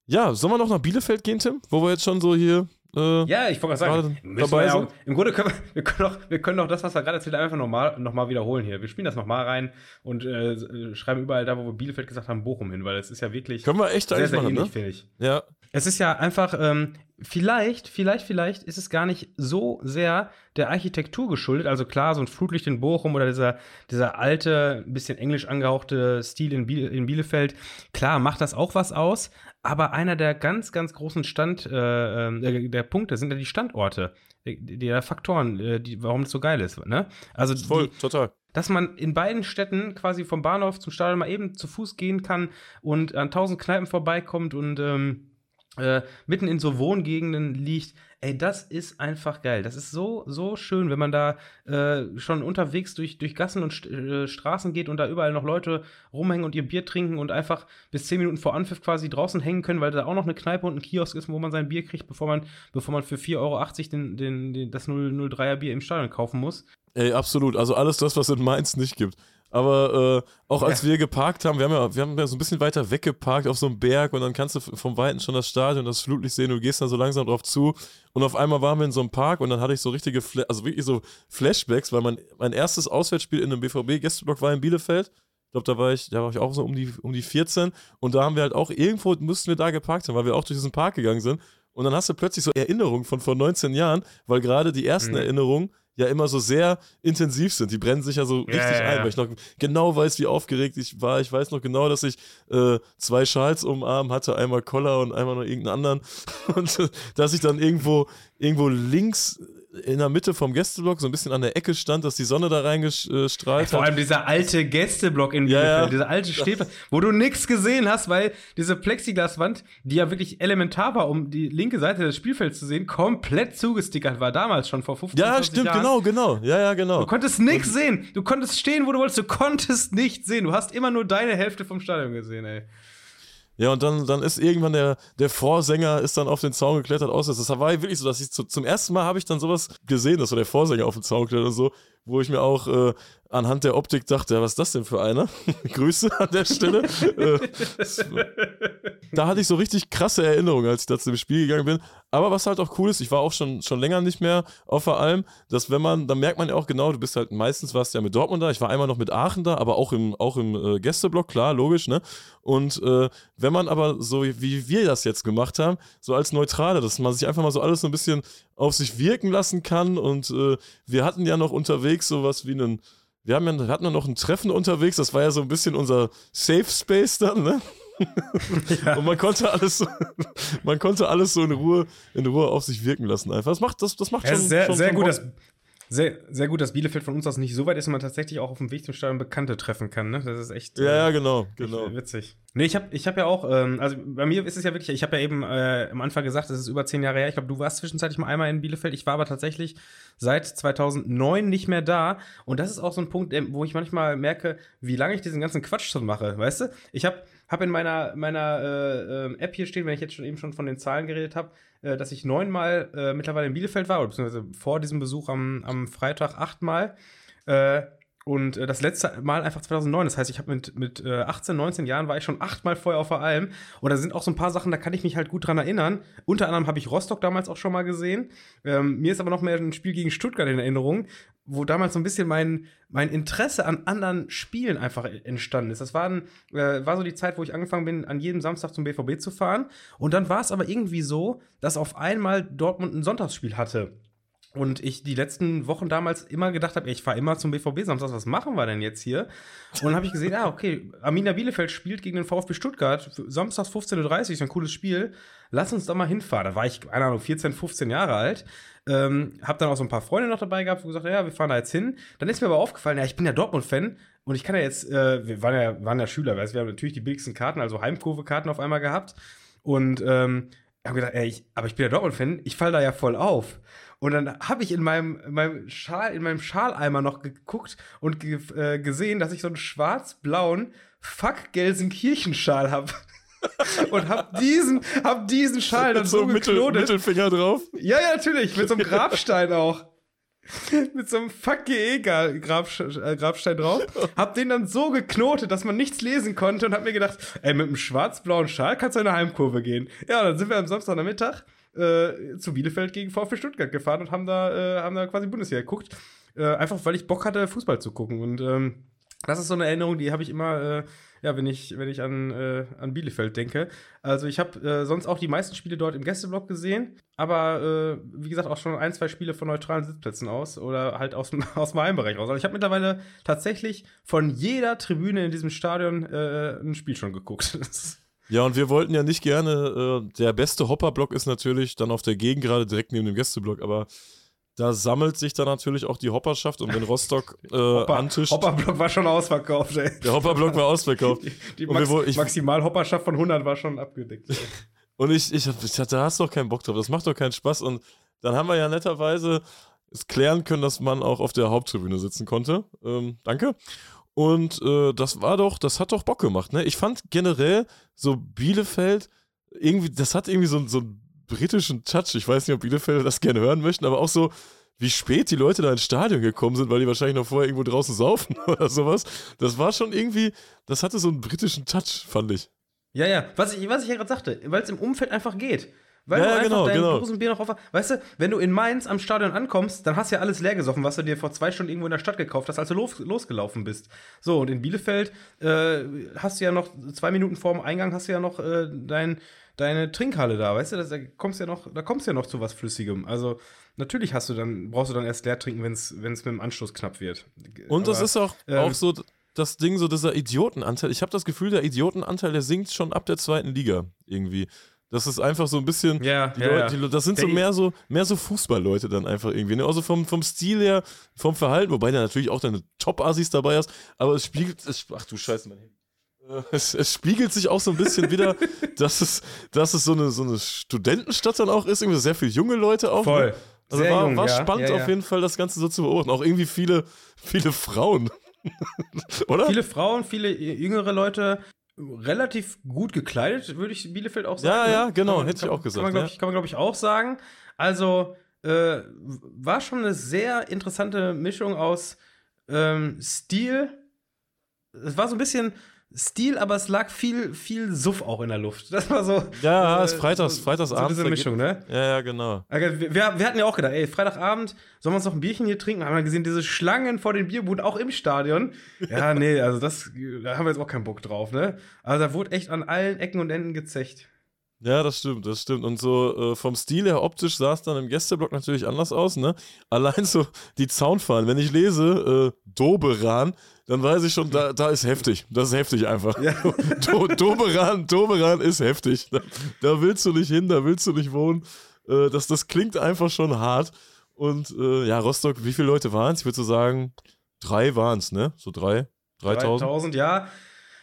B: ja, sollen wir noch nach Bielefeld gehen, Tim? Wo wir jetzt schon so hier
A: äh, ja, ich wollte gerade sagen, dabei ja im Grunde können wir, wir, können doch, wir können doch das, was wir gerade erzählt haben, einfach nochmal noch mal wiederholen hier. Wir spielen das nochmal rein und äh, schreiben überall da, wo wir Bielefeld gesagt haben, Bochum hin, weil es ist ja wirklich
B: können wir echt sehr, sehr machen, ähnlich, ne? finde
A: ich. Ja. Es ist ja einfach, ähm, vielleicht, vielleicht, vielleicht ist es gar nicht so sehr der Architektur geschuldet. Also klar, so ein Flutlicht in Bochum oder dieser, dieser alte, ein bisschen englisch angehauchte Stil in Bielefeld, klar, macht das auch was aus. Aber einer der ganz, ganz großen Stand, äh, äh, der Punkte sind ja die Standorte, die, die Faktoren, äh, die, warum das so geil ist. Ne? Also
B: voll, die, total.
A: Dass man in beiden Städten quasi vom Bahnhof zum Stadion mal eben zu Fuß gehen kann und an tausend Kneipen vorbeikommt und ähm, äh, mitten in so Wohngegenden liegt. Ey, das ist einfach geil. Das ist so, so schön, wenn man da äh, schon unterwegs durch, durch Gassen und St äh, Straßen geht und da überall noch Leute rumhängen und ihr Bier trinken und einfach bis zehn Minuten vor Anpfiff quasi draußen hängen können, weil da auch noch eine Kneipe und ein Kiosk ist, wo man sein Bier kriegt, bevor man, bevor man für 4,80 Euro den, den, den, das 003er Bier im Stadion kaufen muss.
B: Ey, absolut. Also alles das, was in Mainz nicht gibt. Aber äh, auch als ja. wir geparkt haben, wir haben, ja, wir haben ja so ein bisschen weiter weggeparkt auf so einem Berg und dann kannst du vom Weiten schon das Stadion, das Flutlicht sehen und du gehst dann so langsam drauf zu. Und auf einmal waren wir in so einem Park und dann hatte ich so richtige, Fla also wirklich so Flashbacks, weil mein, mein erstes Auswärtsspiel in einem BVB-Gästeblock war in Bielefeld. Ich glaube, da war ich, da war ich auch so um die, um die 14 und da haben wir halt auch irgendwo, mussten wir da geparkt haben, weil wir auch durch diesen Park gegangen sind. Und dann hast du plötzlich so Erinnerungen von vor 19 Jahren, weil gerade die ersten mhm. Erinnerungen ja immer so sehr intensiv sind. Die brennen sich ja so richtig ja, ein, weil ich noch genau weiß, wie aufgeregt ich war. Ich weiß noch genau, dass ich äh, zwei Schals um Arm hatte, einmal Collar und einmal noch irgendeinen anderen. Und äh, dass ich dann irgendwo, irgendwo links in der Mitte vom Gästeblock, so ein bisschen an der Ecke stand, dass die Sonne da reingestrahlt hat.
A: Vor allem dieser alte Gästeblock in
B: Ja,
A: Bielefeld,
B: ja.
A: dieser alte Stehplatz, wo du nichts gesehen hast, weil diese Plexiglaswand, die ja wirklich elementar war, um die linke Seite des Spielfelds zu sehen, komplett zugestickert war, damals schon vor 15
B: Ja,
A: 20
B: stimmt,
A: Jahren.
B: genau, genau. Ja, ja, genau.
A: Du konntest nichts sehen. Du konntest stehen, wo du wolltest. Du konntest nichts sehen. Du hast immer nur deine Hälfte vom Stadion gesehen, ey.
B: Ja, und dann, dann ist irgendwann der, der Vorsänger ist dann auf den Zaun geklettert aus. Das war wirklich so, dass ich zu, zum ersten Mal habe ich dann sowas gesehen, dass so der Vorsänger auf den Zaun klettert und so, wo ich mir auch äh, anhand der Optik dachte, was ist das denn für einer? Grüße an der Stelle. äh, da hatte ich so richtig krasse Erinnerungen, als ich da zu dem Spiel gegangen bin. Aber was halt auch cool ist, ich war auch schon, schon länger nicht mehr auf der Alm, dass wenn man, dann merkt man ja auch genau, du bist halt, meistens warst ja mit Dortmund da, ich war einmal noch mit Aachen da, aber auch im, auch im äh, Gästeblock, klar, logisch, ne? Und äh, wenn man aber so, wie wir das jetzt gemacht haben, so als Neutrale, dass man sich einfach mal so alles so ein bisschen auf sich wirken lassen kann und äh, wir hatten ja noch unterwegs sowas wie einen wir, haben ja, wir hatten ja noch ein Treffen unterwegs, das war ja so ein bisschen unser Safe Space dann, ne? Und man konnte alles so, man konnte alles so in Ruhe, in Ruhe auf sich wirken lassen einfach. Das macht, das, das macht
A: Ja,
B: schon,
A: sehr,
B: schon,
A: sehr gut,
B: Bock.
A: Dass, sehr, sehr gut, dass Bielefeld von uns aus nicht so weit ist und man tatsächlich auch auf dem Weg zum Stadion Bekannte treffen kann. Ne? Das ist echt
B: Ja, ja,
A: äh,
B: genau,
A: echt,
B: genau.
A: äh, witzig. Nee, ich habe ich hab ja auch, ähm, also bei mir ist es ja wirklich, ich habe ja eben äh, am Anfang gesagt, es ist über zehn Jahre her. Ich glaube, du warst zwischenzeitlich mal einmal in Bielefeld. Ich war aber tatsächlich seit 2009 nicht mehr da. Und das ist auch so ein Punkt, wo ich manchmal merke, wie lange ich diesen ganzen Quatsch schon mache. Weißt du? Ich habe hab in meiner, meiner äh, ähm, App hier stehen, wenn ich jetzt schon eben schon von den Zahlen geredet habe, äh, dass ich neunmal äh, mittlerweile in Bielefeld war, oder beziehungsweise vor diesem Besuch am, am Freitag achtmal. Äh, und äh, das letzte Mal einfach 2009. Das heißt, ich habe mit, mit äh, 18, 19 Jahren war ich schon achtmal vorher auf der Alm. Und da sind auch so ein paar Sachen, da kann ich mich halt gut dran erinnern. Unter anderem habe ich Rostock damals auch schon mal gesehen. Ähm, mir ist aber noch mehr ein Spiel gegen Stuttgart in Erinnerung, wo damals so ein bisschen mein, mein Interesse an anderen Spielen einfach entstanden ist. Das war, ein, äh, war so die Zeit, wo ich angefangen bin, an jedem Samstag zum BVB zu fahren. Und dann war es aber irgendwie so, dass auf einmal Dortmund ein Sonntagsspiel hatte. Und ich die letzten Wochen damals immer gedacht habe, ich fahre immer zum BVB Samstags, was machen wir denn jetzt hier? Und dann habe ich gesehen, ah, okay, Arminia Bielefeld spielt gegen den VfB Stuttgart, Samstags 15.30 Uhr, ist ein cooles Spiel. Lass uns da mal hinfahren. Da war ich, keine Ahnung, 14, 15 Jahre alt. Ähm, hab dann auch so ein paar Freunde noch dabei gehabt, wo gesagt, ja, wir fahren da jetzt hin. Dann ist mir aber aufgefallen, ja, ich bin ja Dortmund-Fan und ich kann ja jetzt, äh, wir waren ja, waren ja Schüler, weißt, wir haben natürlich die billigsten Karten, also Heimkurve-Karten auf einmal gehabt. Und ähm, habe gedacht, ey, ich, aber ich bin ja Dortmund-Fan, ich fall da ja voll auf. Und dann habe ich in meinem, in meinem Schal, in meinem Schaleimer noch geguckt und ge äh, gesehen, dass ich so einen schwarz-blauen Fuck Gelsenkirchen-Schal habe. und hab diesen, hab diesen Schal dann
B: Mit
A: so
B: so Mittel,
A: geknotet.
B: Mittelfinger drauf.
A: Ja, ja, natürlich, mit so einem Grabstein auch. mit so einem Fuck Grabsch äh, Grabstein drauf. Hab den dann so geknotet, dass man nichts lesen konnte und hab mir gedacht, ey, mit einem schwarz-blauen Schal kannst du in eine Heimkurve gehen. Ja, dann sind wir am Samstagnachmittag äh, zu Bielefeld gegen VfB Stuttgart gefahren und haben da, äh, haben da quasi Bundesliga geguckt. Äh, einfach weil ich Bock hatte, Fußball zu gucken. Und ähm, das ist so eine Erinnerung, die habe ich immer, äh, ja, wenn ich, wenn ich an, äh, an Bielefeld denke. Also ich habe äh, sonst auch die meisten Spiele dort im Gästeblock gesehen, aber äh, wie gesagt auch schon ein, zwei Spiele von neutralen Sitzplätzen aus oder halt aus, aus dem Heimbereich raus. Also ich habe mittlerweile tatsächlich von jeder Tribüne in diesem Stadion äh, ein Spiel schon geguckt.
B: Ja, und wir wollten ja nicht gerne, äh, der beste Hopperblock ist natürlich dann auf der Gegend gerade direkt neben dem Gästeblock, aber da sammelt sich dann natürlich auch die Hopperschaft und wenn Rostock äh, antischt,
A: Hopperblock war schon ausverkauft, ey.
B: der Hopperblock war ausverkauft.
A: Die, die
B: wir
A: Max
B: woll- ich-
A: Maximal-Hopperschaft von 100 war schon abgedeckt.
B: Und ich, ich, ich dachte, da hast du doch keinen Bock drauf, das macht doch keinen Spaß. Und dann haben wir ja netterweise es klären können, dass man auch auf der Haupttribüne sitzen konnte. Ähm, danke. Und äh, das war doch, das hat doch Bock gemacht. Ne? Ich fand generell so Bielefeld irgendwie, das hat irgendwie so, so einen britischen Touch. Ich weiß nicht, ob Bielefeld das gerne hören möchten, aber auch so, wie spät die Leute da ins Stadion gekommen sind, weil die wahrscheinlich noch vorher irgendwo draußen saufen oder sowas. Das war schon irgendwie, das hatte so einen britischen Touch, fand ich.
A: Ja, ja, was ich, was ich ja gerade sagte, weil es im Umfeld einfach geht. Weil
B: Ja,
A: du einfach
B: genau,
A: dein
B: genau.
A: Dosenbier noch auf. Weißt du, wenn du in Mainz am Stadion ankommst, dann hast du ja alles leer gesoffen, was du dir vor zwei Stunden irgendwo in der Stadt gekauft hast, als du los, losgelaufen bist. So, und in Bielefeld äh, hast du ja noch zwei Minuten vor dem Eingang hast du ja noch äh, dein, deine Trinkhalle da, weißt du, das, da kommst du ja noch, da kommst ja noch zu was Flüssigem. Also natürlich hast du dann, brauchst du dann erst leer trinken, wenn es mit dem Anschluss knapp wird.
B: Und das ist auch,
A: ähm,
B: auch so das Ding, so dieser Idiotenanteil. Ich habe das Gefühl, der Idiotenanteil, der sinkt schon ab der zweiten Liga irgendwie. Das ist einfach so ein bisschen.
A: Ja,
B: die
A: ja,
B: Leute. Die, das sind so mehr so mehr so Fußballleute dann einfach irgendwie. Ne? Also vom, vom Stil her, vom Verhalten, wobei du natürlich auch deine Top-Assis dabei hast, aber es spiegelt. Es, ach du Scheiße, mein Handy. Äh, Es, es spiegelt sich auch so ein bisschen wieder, dass es, dass es so eine, so eine Studentenstadt dann auch ist, irgendwie sehr viele junge Leute auch.
A: Voll.
B: Ne? Also
A: Sehr
B: war,
A: jung,
B: war
A: ja.
B: spannend
A: Ja,
B: auf
A: ja.
B: jeden Fall, das Ganze so zu beobachten. Auch irgendwie viele, viele Frauen. Oder?
A: Viele Frauen, viele jüngere Leute, relativ gut gekleidet, würde ich Bielefeld auch sagen.
B: Ja,
A: ne?
B: ja, genau,
A: Kann man-
B: hätte ich
A: kann-
B: auch gesagt,
A: Kann man, glaube ich, kann man, glaub ich, auch sagen. Also, äh, war schon eine sehr interessante Mischung aus ähm, Stil. Es war so ein bisschen Stil, aber es lag viel, viel Suff auch in der Luft. Das war so.
B: Ja,
A: äh,
B: es ist Freitags-
A: so,
B: Freitagsabends,
A: So diese Mischung, ne?
B: Ja, ja, genau.
A: Wir, wir, wir hatten ja auch gedacht, ey, Freitagabend, sollen wir uns noch ein Bierchen hier trinken? Haben wir gesehen, diese Schlangen vor den Bierbuden, auch im Stadion. Ja, nee, also das, da haben wir jetzt auch keinen Bock drauf, ne? Also da wurde echt an allen Ecken und Enden gezecht.
B: Ja, das stimmt, das stimmt. Und so äh, vom Stil her optisch sah es dann im Gästeblock natürlich anders aus, ne? Allein so die Zaunfahnen. Wenn ich lese äh, Doberan, dann weiß ich schon, da, da ist heftig. Das ist heftig einfach.
A: Ja.
B: Do, Doberan, Doberan ist heftig. Da, da willst du nicht hin, da willst du nicht wohnen. Äh, das, das klingt einfach schon hart. Und äh, ja, Rostock, wie viele Leute waren es? Ich würde so sagen, drei waren es, ne? So drei? 3000?
A: 3000, ja.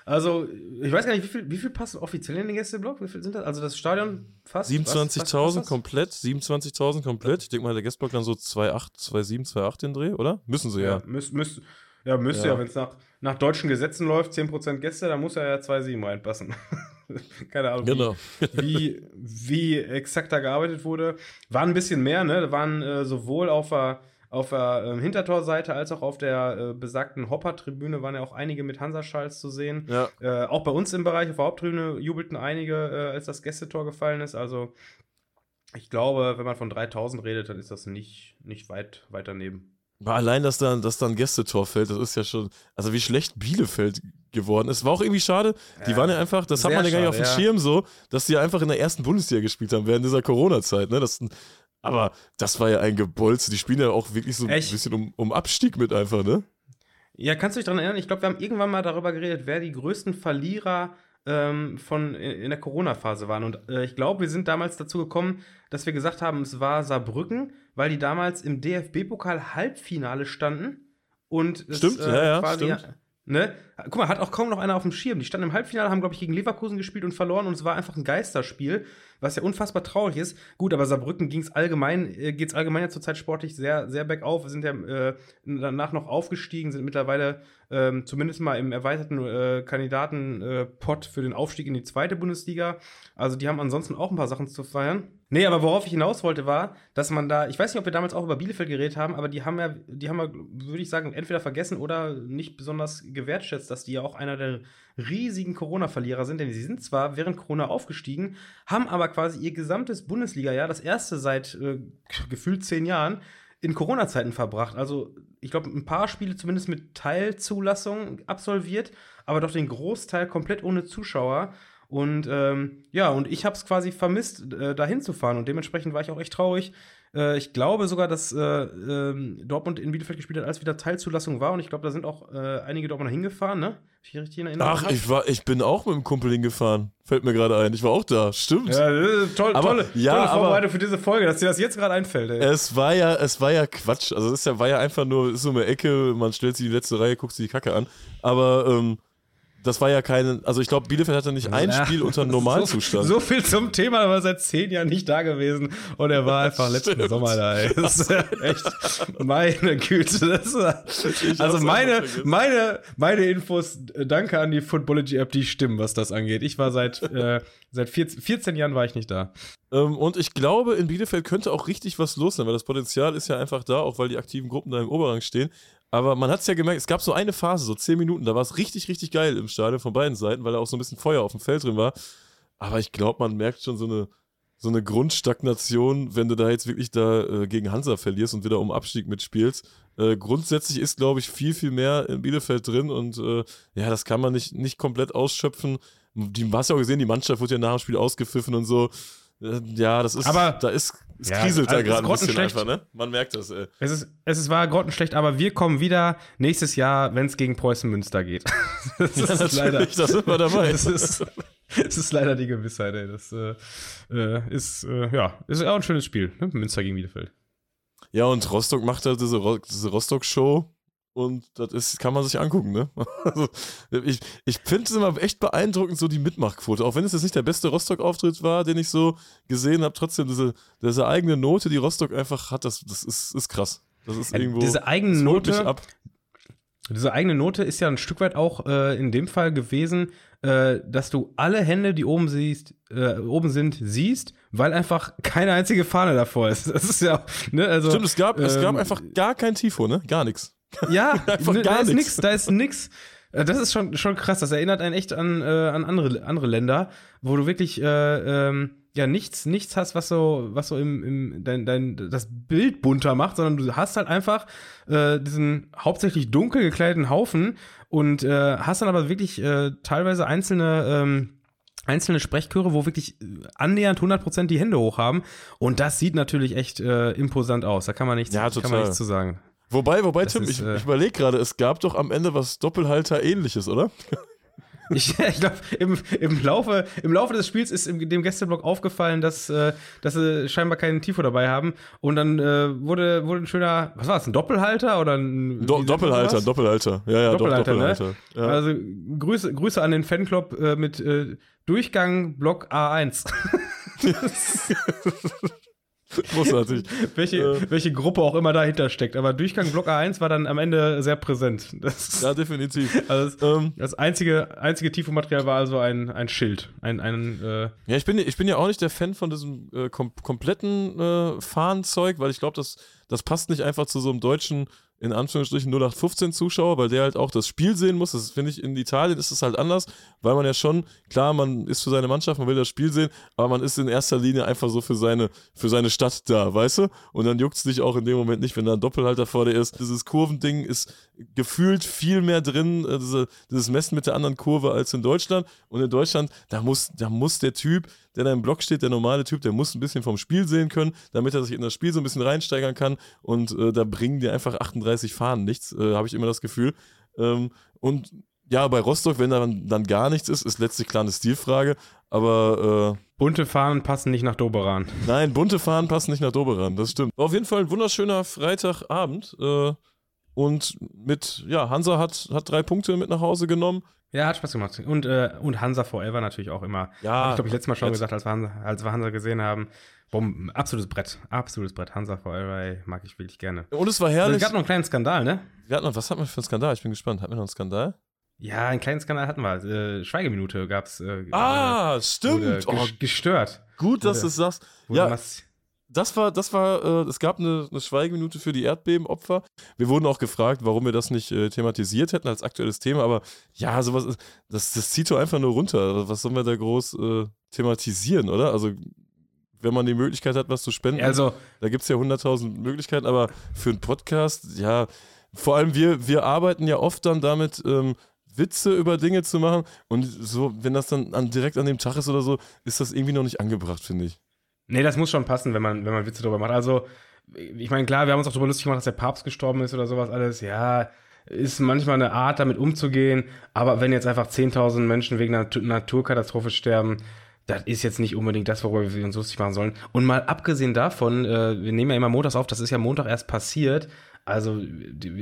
A: Also, ich weiß gar nicht, wie viel, wie viel passen offiziell in den Gästeblock? Wie viel sind das? Also das Stadion fast? was- was- was
B: 27.000
A: das?
B: komplett, 27.000 komplett. Ich denke mal, der Gästeblock dann so 2,8, 2,7, 2,8 den Dreh, oder? Müssen sie ja.
A: Ja, müsst, müsst, ja müsste
B: Ja.
A: ja, wenn es nach, nach deutschen Gesetzen läuft, 10% Gäste, dann muss er ja 2,7 reinpassen. Keine Ahnung, wie-
B: Genau.
A: wie, wie exakt da gearbeitet wurde. War ein bisschen mehr, ne? Da waren äh, sowohl auf der, auf der ähm, Hintertorseite als auch auf der äh, besagten Hopper-Tribüne waren ja auch einige mit Hansaschals zu sehen.
B: Ja,
A: Äh, auch bei uns im Bereich auf der Haupttribüne jubelten einige, äh, als das Gästetor gefallen ist. Also ich glaube, wenn man von 3000 redet, dann ist das nicht, nicht weit, weit daneben.
B: Allein, dass dann, dass dann Gästetor fällt, das ist ja schon, also wie schlecht Bielefeld geworden ist. War auch irgendwie schade. Die
A: Ja,
B: waren ja einfach, das hat man ja gar nicht auf dem
A: ja.
B: Schirm so, dass die einfach in der ersten Bundesliga gespielt haben während dieser Corona-Zeit. Ne? Das, aber das war ja ein Gebolz. Die spielen ja auch wirklich so ein
A: Echt?
B: bisschen um, um Abstieg mit einfach, ne?
A: Ja, kannst du dich daran erinnern? Ich glaube, wir haben irgendwann mal darüber geredet, wer die größten Verlierer ähm, von in in der Corona-Phase waren. Und äh, ich glaube, wir sind damals dazu gekommen, dass wir gesagt haben, es war Saarbrücken, weil die damals im DFB-Pokal Halbfinale standen. Und es,
B: Stimmt, ja, ja, stimmt.
A: Ne? Guck mal, hat auch kaum noch einer auf dem Schirm. Die standen im Halbfinale, haben, glaube ich, gegen Leverkusen gespielt und verloren und es war einfach ein Geisterspiel, was ja unfassbar traurig ist. Gut, aber Saarbrücken ging es allgemein, äh, geht es allgemein ja zurzeit sportlich sehr, sehr bergauf. Wir sind ja äh, danach noch aufgestiegen, sind mittlerweile ähm, zumindest mal im erweiterten äh, Kandidaten-Pot für den Aufstieg in die zweite Bundesliga. Also die haben ansonsten auch ein paar Sachen zu feiern. Nee, aber worauf ich hinaus wollte, war, dass man da, ich weiß nicht, ob wir damals auch über Bielefeld geredet haben, aber die haben ja, die haben ja, würde ich sagen, entweder vergessen oder nicht besonders gewertschätzt, dass die ja auch einer der riesigen Corona-Verlierer sind, denn sie sind zwar während Corona aufgestiegen, haben aber quasi ihr gesamtes Bundesliga-Jahr, das erste seit äh, gefühlt zehn Jahren, in Corona-Zeiten verbracht. Also, ich glaube, ein paar Spiele zumindest mit Teilzulassung absolviert, aber doch den Großteil komplett ohne Zuschauer. Und ähm, ja, und ich habe es quasi vermisst, äh, da hinzufahren. Und dementsprechend war ich auch echt traurig. Äh, ich glaube sogar, dass äh, ähm, Dortmund in Bielefeld gespielt hat, als wieder Teilzulassung war. Und ich glaube, da sind auch äh, einige Dortmunder hingefahren, ne? Ich richtig in Erinnerung?
B: Ach, ich, war, ich bin auch mit dem Kumpel hingefahren. Fällt mir gerade ein. Ich war auch da. Stimmt.
A: Ja, toll,
B: Aber-
A: tolle,
B: ja,
A: tolle Vorbereitung für diese Folge, dass dir das jetzt gerade einfällt, ey.
B: Es war ja, es war ja Quatsch. Also es ist ja, war ja einfach nur ist so eine Ecke, man stellt sich die letzte Reihe, guckt sich die Kacke an. Aber ähm, das war ja keine, also ich glaube, Bielefeld hatte nicht ein
A: Ja.
B: Spiel unter Normalzustand.
A: So, so viel zum Thema, er war seit zehn Jahren nicht da gewesen und er war einfach letzten
B: Stimmt.
A: Sommer da. Das ist echt, meine Güte. Ist, also meine, meine, meine Infos, äh, danke an die Footballogy App, die stimmen, was das angeht. Ich war seit, äh, seit 14, 14 Jahren war ich nicht da.
B: Ähm, und ich glaube, in Bielefeld könnte auch richtig was los sein, weil das Potenzial ist ja einfach da, auch weil die aktiven Gruppen da im Oberrang stehen. Aber man hat es ja gemerkt, es gab so eine Phase, so zehn Minuten, da war es richtig, richtig geil im Stadion von beiden Seiten, weil da auch so ein bisschen Feuer auf dem Feld drin war. Aber ich glaube, man merkt schon so eine, so eine Grundstagnation, wenn du da jetzt wirklich da äh, gegen Hansa verlierst und wieder um Abstieg mitspielst. Äh, grundsätzlich ist, glaube ich, viel, viel mehr in Bielefeld drin und äh, ja, das kann man nicht, nicht komplett ausschöpfen. Die, du hast ja auch gesehen, die Mannschaft wurde ja nach dem Spiel ausgepfiffen und so. Ja, das ist,
A: Aber-
B: da ist, es
A: Ja,
B: kriselt da
A: also
B: gerade
A: ist
B: ein bisschen
A: grottenschlecht.
B: einfach, ne? Man merkt das, ey.
A: Es ist, es ist war grottenschlecht, aber wir kommen wieder nächstes Jahr, wenn es gegen Preußen Münster geht. das ist leider.
B: da sind wir dabei.
A: Das ist, Es ist leider die Gewissheit, ey. Das äh, äh, ist, äh, ja, ist auch ein schönes Spiel, ne? Münster gegen Bielefeld.
B: Ja, und Rostock macht halt diese, diese Rostock-Show und das ist, kann man sich angucken, ne? Also, ich ich finde es immer echt beeindruckend, so die Mitmachquote. Auch wenn es jetzt nicht der beste Rostock-Auftritt war, den ich so gesehen habe, trotzdem diese, diese eigene Note, die Rostock einfach hat, das, das ist, ist krass. Das ist irgendwo.
A: Diese eigene Note,
B: ab.
A: diese eigene Note ist ja ein Stück weit auch äh, in dem Fall gewesen, äh, dass du alle Hände, die oben siehst, äh, oben sind, siehst, weil einfach keine einzige Fahne davor ist. Das ist ja, ne, also.
B: Stimmt, es gab, es gab
A: ähm,
B: einfach gar kein Tifo, ne? Gar nichts.
A: Ja, da ist
B: nix.
A: da ist nix. Äh, Das ist schon, schon krass. Das erinnert einen echt an, äh, an andere, andere Länder, wo du wirklich äh, ähm, ja nichts, nichts hast, was so, was so im, im dein, dein, das Bild bunter macht, sondern du hast halt einfach äh, diesen hauptsächlich dunkel gekleideten Haufen und äh, hast dann aber wirklich äh, teilweise einzelne ähm, einzelne Sprechchöre, wo wirklich äh, annähernd 100% die Hände hoch haben. Und das sieht natürlich echt äh, imposant aus. Da kann man nichts,
B: Ja,
A: kann man nichts zu sagen.
B: Wobei, wobei,
A: Das
B: Tim,
A: ist,
B: ich,
A: äh,
B: ich überlege gerade, es gab doch am Ende was Doppelhalter-ähnliches, oder?
A: Ich, ich glaube, im, im, Laufe, im Laufe des Spiels ist im, dem Gästeblock aufgefallen, dass, äh, dass sie scheinbar keinen Tifo dabei haben. Und dann äh, wurde, wurde ein schöner, was war es, ein Doppelhalter oder ein
B: Do Doppelhalter? Doppelhalter. Ja, ja,
A: Doppelhalter,
B: doch,
A: ne?
B: Doppelhalter. Ja.
A: Also Grüße, Grüße an den Fanclub äh, mit äh, Durchgang Block A1.
B: Großartig.
A: welche,
B: Äh.
A: welche Gruppe auch immer dahinter steckt. Aber Durchgang Block A1 war dann am Ende sehr präsent. Das,
B: ja, definitiv.
A: also das,
B: Ähm,
A: das einzige, einzige Tifo-Material war also ein, ein Schild. Ein, ein äh,
B: ja, ich bin, ich bin ja auch nicht der Fan von diesem äh, kom kompletten äh, Fahnenzeug, weil ich glaube, das, das passt nicht einfach zu so einem deutschen, in Anführungsstrichen 0815 Zuschauer, weil der halt auch das Spiel sehen muss. Das finde ich, in Italien ist es halt anders, weil man ja schon, klar, man ist für seine Mannschaft, man will das Spiel sehen, aber man ist in erster Linie einfach so für seine, für seine Stadt da, weißt du? Und dann juckt es dich auch in dem Moment nicht, wenn da ein Doppelhalter vor dir ist. Dieses Kurvending ist gefühlt viel mehr drin, äh, diese, dieses Messen mit der anderen Kurve als in Deutschland. Und in Deutschland, da muss, da muss der Typ, der da im Block steht, der normale Typ, der muss ein bisschen vom Spiel sehen können, damit er sich in das Spiel so ein bisschen reinsteigern kann. Und äh, da bringen dir einfach 38 Fahnen nichts, äh, habe ich immer das Gefühl. Ähm, und ja, bei Rostock, wenn da dann, dann gar nichts ist, ist letztlich klar eine Stilfrage. Aber äh,
A: bunte Fahnen passen nicht nach Doberan.
B: Nein, bunte Fahnen passen nicht nach Doberan, das stimmt. War auf jeden Fall ein wunderschöner Freitagabend. Äh, und mit, ja, Hansa hat, hat drei Punkte mit nach Hause genommen.
A: Ja, hat Spaß gemacht. Und, äh, und Hansa Forever natürlich auch immer.
B: Ja,
A: Hab ich glaube ich letztes Mal schon
B: jetzt-
A: gesagt, als wir, Hansa, als wir Hansa gesehen haben. Boom, absolutes Brett. Absolutes Brett. Hansa Forever ey, mag ich wirklich gerne.
B: Und es war herrlich.
A: es gab noch einen kleinen Skandal, ne?
B: Wir hatten noch, was hatten wir für einen Skandal? Ich bin gespannt. Hatten wir noch einen Skandal?
A: Ja, einen kleinen Skandal hatten wir. Äh, Schweigeminute gab's. Äh,
B: Ah,
A: wurde
B: stimmt. Oh,
A: ges- gestört.
B: gut, dass du
A: wurde-
B: es sagst.
A: Wurde
B: Ja, das war, das war, äh, es gab eine, eine Schweigeminute für die Erdbebenopfer. Wir wurden auch gefragt, warum wir das nicht äh, thematisiert hätten als aktuelles Thema, aber ja, sowas das, das zieht doch einfach nur runter. Was sollen wir da groß äh, thematisieren, oder? Also, wenn man die Möglichkeit hat, was zu spenden,
A: also,
B: da gibt es ja 100.000 Möglichkeiten, aber für einen Podcast, ja, vor allem wir, wir arbeiten ja oft dann damit, ähm, Witze über Dinge zu machen und so, wenn das dann an, direkt an dem Tag ist oder so, ist das irgendwie noch nicht angebracht, finde ich.
A: Nee, das muss schon passen, wenn man, wenn man Witze darüber macht. Also, ich meine, klar, wir haben uns auch darüber lustig gemacht, dass der Papst gestorben ist oder sowas alles. Ja, ist manchmal eine Art, damit umzugehen. Aber wenn jetzt einfach 10.000 Menschen wegen einer Natu- Naturkatastrophe sterben, das ist jetzt nicht unbedingt das, worüber wir uns lustig machen sollen. Und mal abgesehen davon, äh, wir nehmen ja immer montags auf, das ist ja Montag erst passiert. Also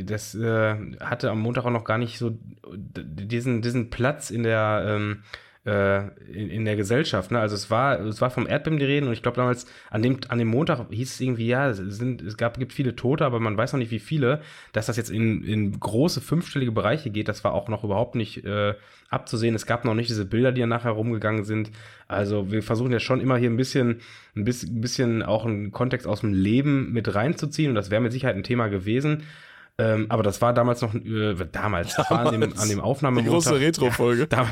A: das äh, hatte am Montag auch noch gar nicht so diesen, diesen Platz in der ähm, äh, in, in der Gesellschaft. Ne? Also es war, es war vom Erdbeben die Reden und ich glaube damals an dem, an dem Montag hieß es irgendwie, ja, es, sind, es gab, gibt viele Tote, aber man weiß noch nicht, wie viele. Dass das jetzt in, in große fünfstellige Bereiche geht, das war auch noch überhaupt nicht äh, abzusehen. Es gab noch nicht diese Bilder, die ja nachher rumgegangen sind. Also wir versuchen ja schon immer hier ein bisschen, ein bisschen auch einen Kontext aus dem Leben mit reinzuziehen und das wäre mit Sicherheit ein Thema gewesen. Ähm, aber das war damals noch, äh, damals, das war an dem, an dem
B: Die
A: Aufnahmemontag.
B: große Retro-Folge.
A: Da,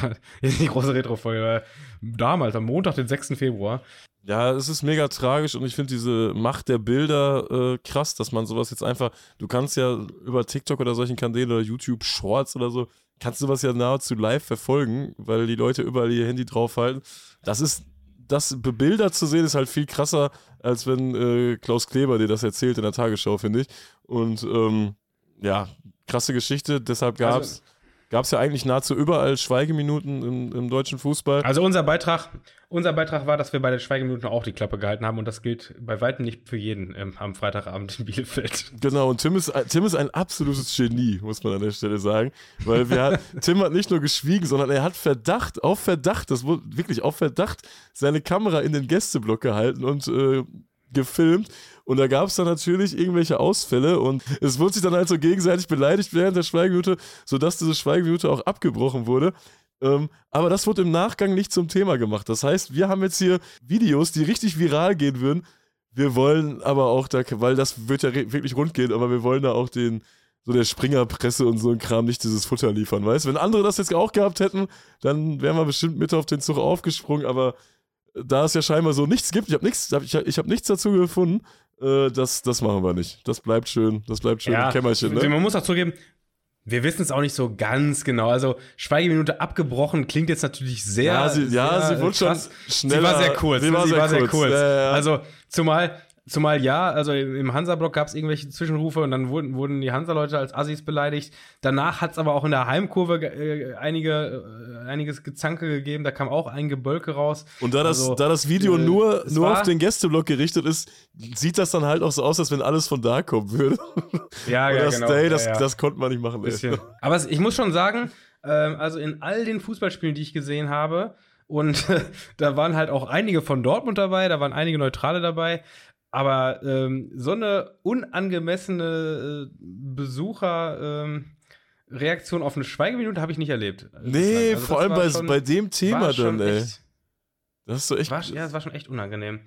A: die große Retro-Folge. war Damals, am Montag, den 6. Februar.
B: Ja, es ist mega tragisch und ich finde diese Macht der Bilder äh, krass, dass man sowas jetzt einfach, du kannst ja über TikTok oder solchen Kanälen oder YouTube Shorts oder so, kannst du sowas ja nahezu live verfolgen, weil die Leute überall ihr Handy draufhalten. Das ist, das bebildert zu sehen, ist halt viel krasser, als wenn äh, Klaus Kleber dir das erzählt in der Tagesschau, finde ich. Und ähm, ja, krasse Geschichte, deshalb gab's. Gab es ja eigentlich nahezu überall Schweigeminuten im, im, deutschen Fußball.
A: Also unser Beitrag, unser Beitrag war, dass wir bei den Schweigeminuten auch die Klappe gehalten haben und das gilt bei weitem nicht für jeden ähm, am Freitagabend in Bielefeld.
B: Genau, und Tim ist, Tim ist ein absolutes Genie, muss man an der Stelle sagen. Weil wir, Tim hat nicht nur geschwiegen, sondern er hat Verdacht, auf Verdacht, das wurde wirklich auf Verdacht, seine Kamera in den Gästeblock gehalten und äh, gefilmt. Und da gab es dann natürlich irgendwelche Ausfälle und es wurde sich dann halt so gegenseitig beleidigt während der Schweigeminute, sodass diese Schweigeminute auch abgebrochen wurde. Ähm, aber das wurde im Nachgang nicht zum Thema gemacht. Das heißt, wir haben jetzt hier Videos, die richtig viral gehen würden. Wir wollen aber auch da, weil das wird ja wirklich rund gehen, aber wir wollen da auch den, so der Springerpresse und so ein Kram nicht dieses Futter liefern, weißt Wenn andere das jetzt auch gehabt hätten, dann wären wir bestimmt mit auf den Zug aufgesprungen, aber da es ja scheinbar so nichts gibt, ich habe nichts, ich, ich hab nichts dazu gefunden, äh, das, das machen wir nicht. Das bleibt schön, das bleibt schön
A: ja,
B: im Kämmerchen.
A: Ne? Man muss auch zugeben, wir wissen es auch nicht so ganz genau. Also Schweigeminute abgebrochen klingt jetzt natürlich sehr.
B: Ja, sie, ja,
A: sehr
B: sie wurde schon schneller.
A: Sie war sehr kurz.
B: Sie war,
A: sie
B: sehr,
A: war
B: kurz.
A: sehr kurz.
B: Ja, ja.
A: Also zumal Zumal ja, also im Hansa-Block gab es irgendwelche Zwischenrufe und dann wurden, wurden die Hansa-Leute als Assis beleidigt. Danach hat es aber auch in der Heimkurve äh, einige, äh, einiges Gezanke gegeben, da kam auch ein Gebölke raus.
B: Und da das, also, da das Video äh, nur, nur auf den Gästeblock gerichtet ist, sieht das dann halt auch so aus, als wenn alles von da kommen würde.
A: Ja, ja,
B: das
A: genau.
B: Day, das,
A: ja, ja.
B: das konnte man nicht machen.
A: Aber ich muss schon sagen, ähm, also in all den Fußballspielen, die ich gesehen habe, und da waren halt auch einige von Dortmund dabei, da waren einige Neutrale dabei. Aber ähm, so eine unangemessene äh, Besucherreaktion ähm, auf eine Schweigeminute habe ich nicht erlebt.
B: Nee, also vor allem bei, schon, bei dem Thema dann, ey.
A: Echt,
B: das ist so echt.
A: War, ja, es war schon echt unangenehm.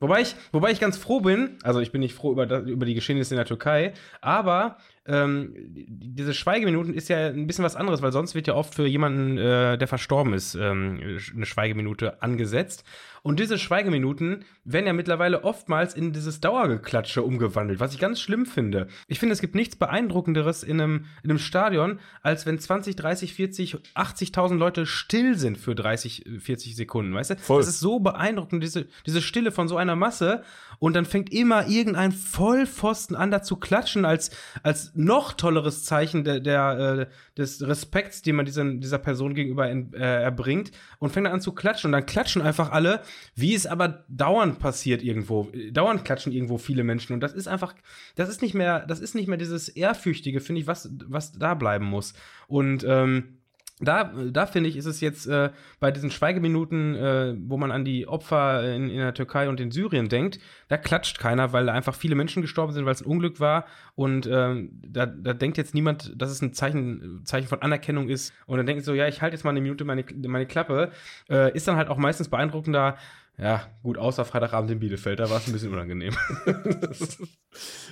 A: Wobei ich, wobei ich ganz froh bin, also ich bin nicht froh über, das, über die Geschehnisse in der Türkei, aber ähm, diese Schweigeminuten ist ja ein bisschen was anderes, weil sonst wird ja oft für jemanden, äh, der verstorben ist, ähm, eine Schweigeminute angesetzt. Und diese Schweigeminuten werden ja mittlerweile oftmals in dieses Dauergeklatsche umgewandelt, was ich ganz schlimm finde. Ich finde, es gibt nichts Beeindruckenderes in einem, in einem Stadion, als wenn 20, 30, 40, 80.000 Leute still sind für 30, 40 Sekunden, weißt du? Voll. Das ist so beeindruckend, diese, diese Stille von so einer Masse. Und dann fängt immer irgendein Vollpfosten an, da zu klatschen, als, als noch tolleres Zeichen der, der, äh, des Respekts, den man diesen, dieser Person gegenüber in, äh, erbringt. Und fängt dann an zu klatschen. Und dann klatschen einfach alle wie es aber dauernd passiert irgendwo, dauernd klatschen irgendwo viele Menschen und das ist einfach, das ist nicht mehr, das ist nicht mehr dieses ehrfürchtige, finde ich, was, was da bleiben muss. Und ähm, da, da finde ich, ist es jetzt äh, bei diesen Schweigeminuten, äh, wo man an die Opfer in, in, der Türkei und in Syrien denkt, da klatscht keiner, weil einfach viele Menschen gestorben sind, weil es ein Unglück war. Und ähm, da, da denkt jetzt niemand, dass es ein Zeichen, Zeichen von Anerkennung ist. Und dann denkt so, ja, ich halte jetzt mal eine Minute meine, meine Klappe. Äh, ist dann halt auch meistens beeindruckender. Ja, gut, außer Freitagabend in Bielefeld, da war es ein bisschen unangenehm.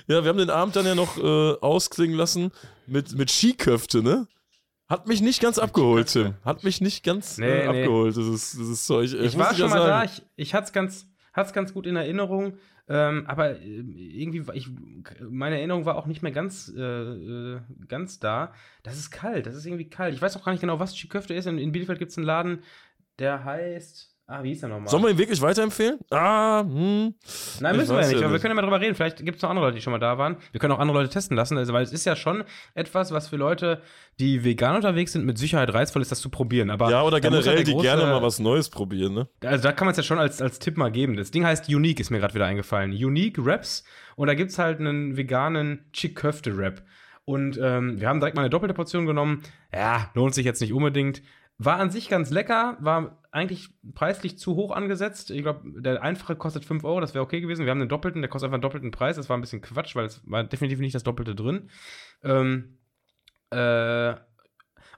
B: ja, wir haben den Abend dann ja noch äh, ausklingen lassen mit, mit Skiköfte, ne? Hat mich nicht ganz abgeholt, Tim. Hat mich nicht ganz
A: nee,
B: äh, abgeholt, nee. dieses, dieses Zeug.
A: Ich, ich war schon mal sagen. da, ich, ich hatte es ganz, ganz gut in Erinnerung, ähm, aber äh, irgendwie, ich, meine Erinnerung war auch nicht mehr ganz, äh, äh, ganz da. Das ist kalt, das ist irgendwie kalt. Ich weiß auch gar nicht genau, was Chiköfte ist. In, in Bielefeld gibt es einen Laden, der heißt Ah, wie ist er nochmal?
B: Sollen wir ihn wirklich weiterempfehlen? Ah, hm.
A: Nein, müssen wir ja nicht, aber wir können ja mal drüber reden. Vielleicht gibt es noch andere Leute, die schon mal da waren. Wir können auch andere Leute testen lassen, also, weil es ist ja schon etwas, was für Leute, die vegan unterwegs sind, mit Sicherheit reizvoll ist, das zu probieren. Aber
B: ja, oder generell, ja die große, gerne mal was Neues probieren, ne?
A: Also da kann man es ja schon als, als Tipp mal geben. Das Ding heißt Unique, ist mir gerade wieder eingefallen. Unique Raps und da gibt es halt einen veganen Chick-Köfte-Rap. Und ähm, wir haben direkt mal eine doppelte Portion genommen. Ja, lohnt sich jetzt nicht unbedingt. War an sich ganz lecker, war eigentlich preislich zu hoch angesetzt. Ich glaube, der einfache kostet 5 Euro, das wäre okay gewesen. Wir haben den doppelten, der kostet einfach einen doppelten Preis. Das war ein bisschen Quatsch, weil es war definitiv nicht das Doppelte drin. Ähm, äh,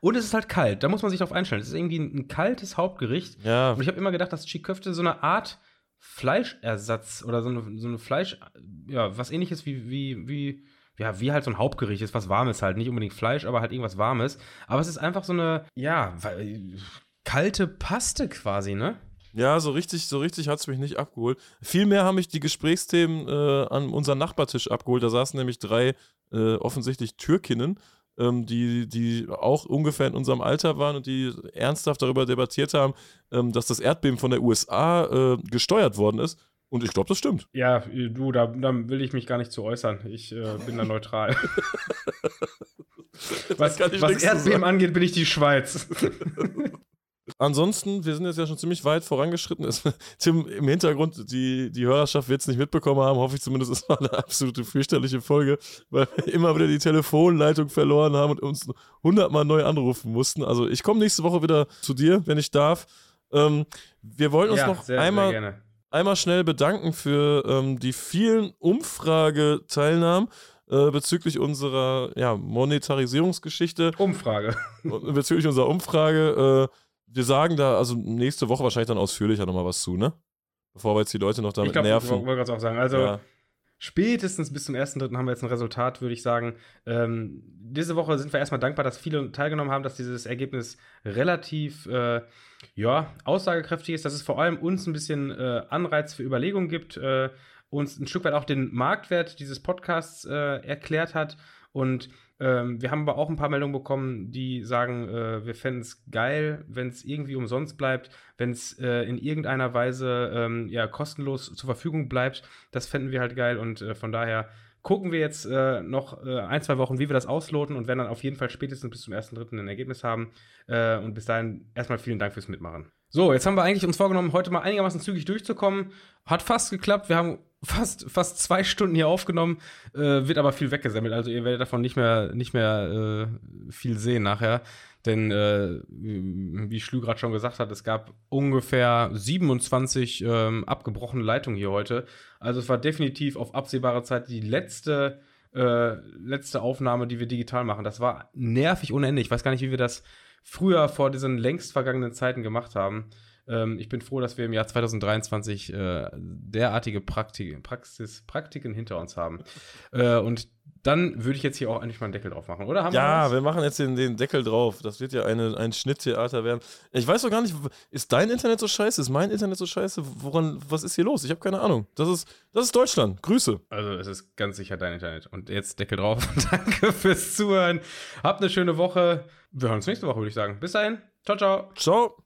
A: und es ist halt kalt, da muss man sich drauf einstellen. Es ist irgendwie ein, kaltes Hauptgericht.
B: Ja.
A: Und ich habe immer gedacht, dass Chiköfte so eine Art Fleischersatz oder so eine, so eine Fleisch, ja, was ähnliches wie, wie, wie ja, wie halt so ein Hauptgericht ist, was Warmes halt. Nicht unbedingt Fleisch, aber halt irgendwas Warmes. Aber es ist einfach so eine, ja, kalte Paste quasi, ne?
B: Ja, so richtig, so richtig hat es mich nicht abgeholt. Vielmehr haben mich die Gesprächsthemen äh, an unseren Nachbartisch abgeholt. Da saßen nämlich drei äh, offensichtlich Türkinnen, ähm, die, die auch ungefähr in unserem Alter waren und die ernsthaft darüber debattiert haben, ähm, dass das Erdbeben von der USA äh, gesteuert worden ist Und ich glaube, das stimmt.
A: Ja, du, da, da, will ich mich gar nicht zu äußern. Ich äh, bin da neutral. was was Erdbeben angeht, bin ich die Schweiz.
B: Ansonsten, wir sind jetzt ja schon ziemlich weit vorangeschritten. Tim, im Hintergrund, die, die Hörerschaft wird es nicht mitbekommen haben, hoffe ich zumindest, es war eine absolute fürchterliche Folge, weil wir immer wieder die Telefonleitung verloren haben und uns hundertmal neu anrufen mussten. Also ich komme nächste Woche wieder zu dir, wenn ich darf. Ähm, wir wollen uns ja, noch sehr, einmal, sehr einmal schnell bedanken für ähm, die vielen Umfrageteilnahmen äh, bezüglich unserer ja, Monetarisierungsgeschichte.
A: Umfrage.
B: Bezüglich unserer Umfrage. Äh, wir sagen da also nächste Woche wahrscheinlich dann ausführlicher nochmal was zu, ne? Bevor wir jetzt die Leute noch damit ich glaub, nerven.
A: Ich wollte gerade auch sagen. Also, ja. Spätestens bis zum 1.3. haben wir jetzt ein Resultat, würde ich sagen. Ähm, diese Woche sind wir erstmal dankbar, dass viele teilgenommen haben, dass dieses Ergebnis relativ, äh, ja, aussagekräftig ist, dass es vor allem uns ein bisschen äh, Anreiz für Überlegungen gibt, äh, uns ein Stück weit auch den Marktwert dieses Podcasts äh, erklärt hat und ähm, wir haben aber auch ein paar Meldungen bekommen, die sagen, äh, wir fänden es geil, wenn es irgendwie umsonst bleibt, wenn es äh, in irgendeiner Weise ähm, ja, kostenlos zur Verfügung bleibt. Das fänden wir halt geil und äh, von daher gucken wir jetzt äh, noch äh, ein, zwei Wochen, wie wir das ausloten und werden dann auf jeden Fall spätestens bis zum 1.3. ein Ergebnis haben. Äh, und bis dahin erstmal vielen Dank fürs Mitmachen. So, jetzt haben wir eigentlich uns vorgenommen, heute mal einigermaßen zügig durchzukommen. Hat fast geklappt. Wir haben fast, fast zwei Stunden hier aufgenommen, äh, wird aber viel weggesammelt. Also ihr werdet davon nicht mehr, nicht mehr äh, viel sehen nachher. Denn äh, wie Schlü gerade schon gesagt hat, es gab ungefähr 27 ähm, abgebrochene Leitungen hier heute. Also es war definitiv auf absehbare Zeit die letzte, äh, letzte Aufnahme, die wir digital machen. Das war nervig unendlich. Ich weiß gar nicht, wie wir das früher vor diesen längst vergangenen Zeiten gemacht haben. Ähm, ich bin froh, dass wir im Jahr 2023 äh, derartige Praktik Praxis, Praktiken hinter uns haben. Äh, und dann würde ich jetzt hier auch eigentlich mal einen Deckel drauf machen, oder?
B: Haben ja, wir, wir, machen jetzt den, den, Deckel drauf. Das wird ja eine, ein Schnitttheater werden. Ich weiß doch gar nicht, ist dein Internet so scheiße? Ist mein Internet so scheiße? Woran, was ist hier los? Ich habe keine Ahnung. Das ist, das ist Deutschland. Grüße.
A: Also, es ist ganz sicher dein Internet. Und jetzt Deckel drauf. Danke fürs Zuhören. Habt eine schöne Woche. Wir hören uns nächste Woche, würde ich sagen. Bis dahin. Ciao, ciao.
B: Ciao.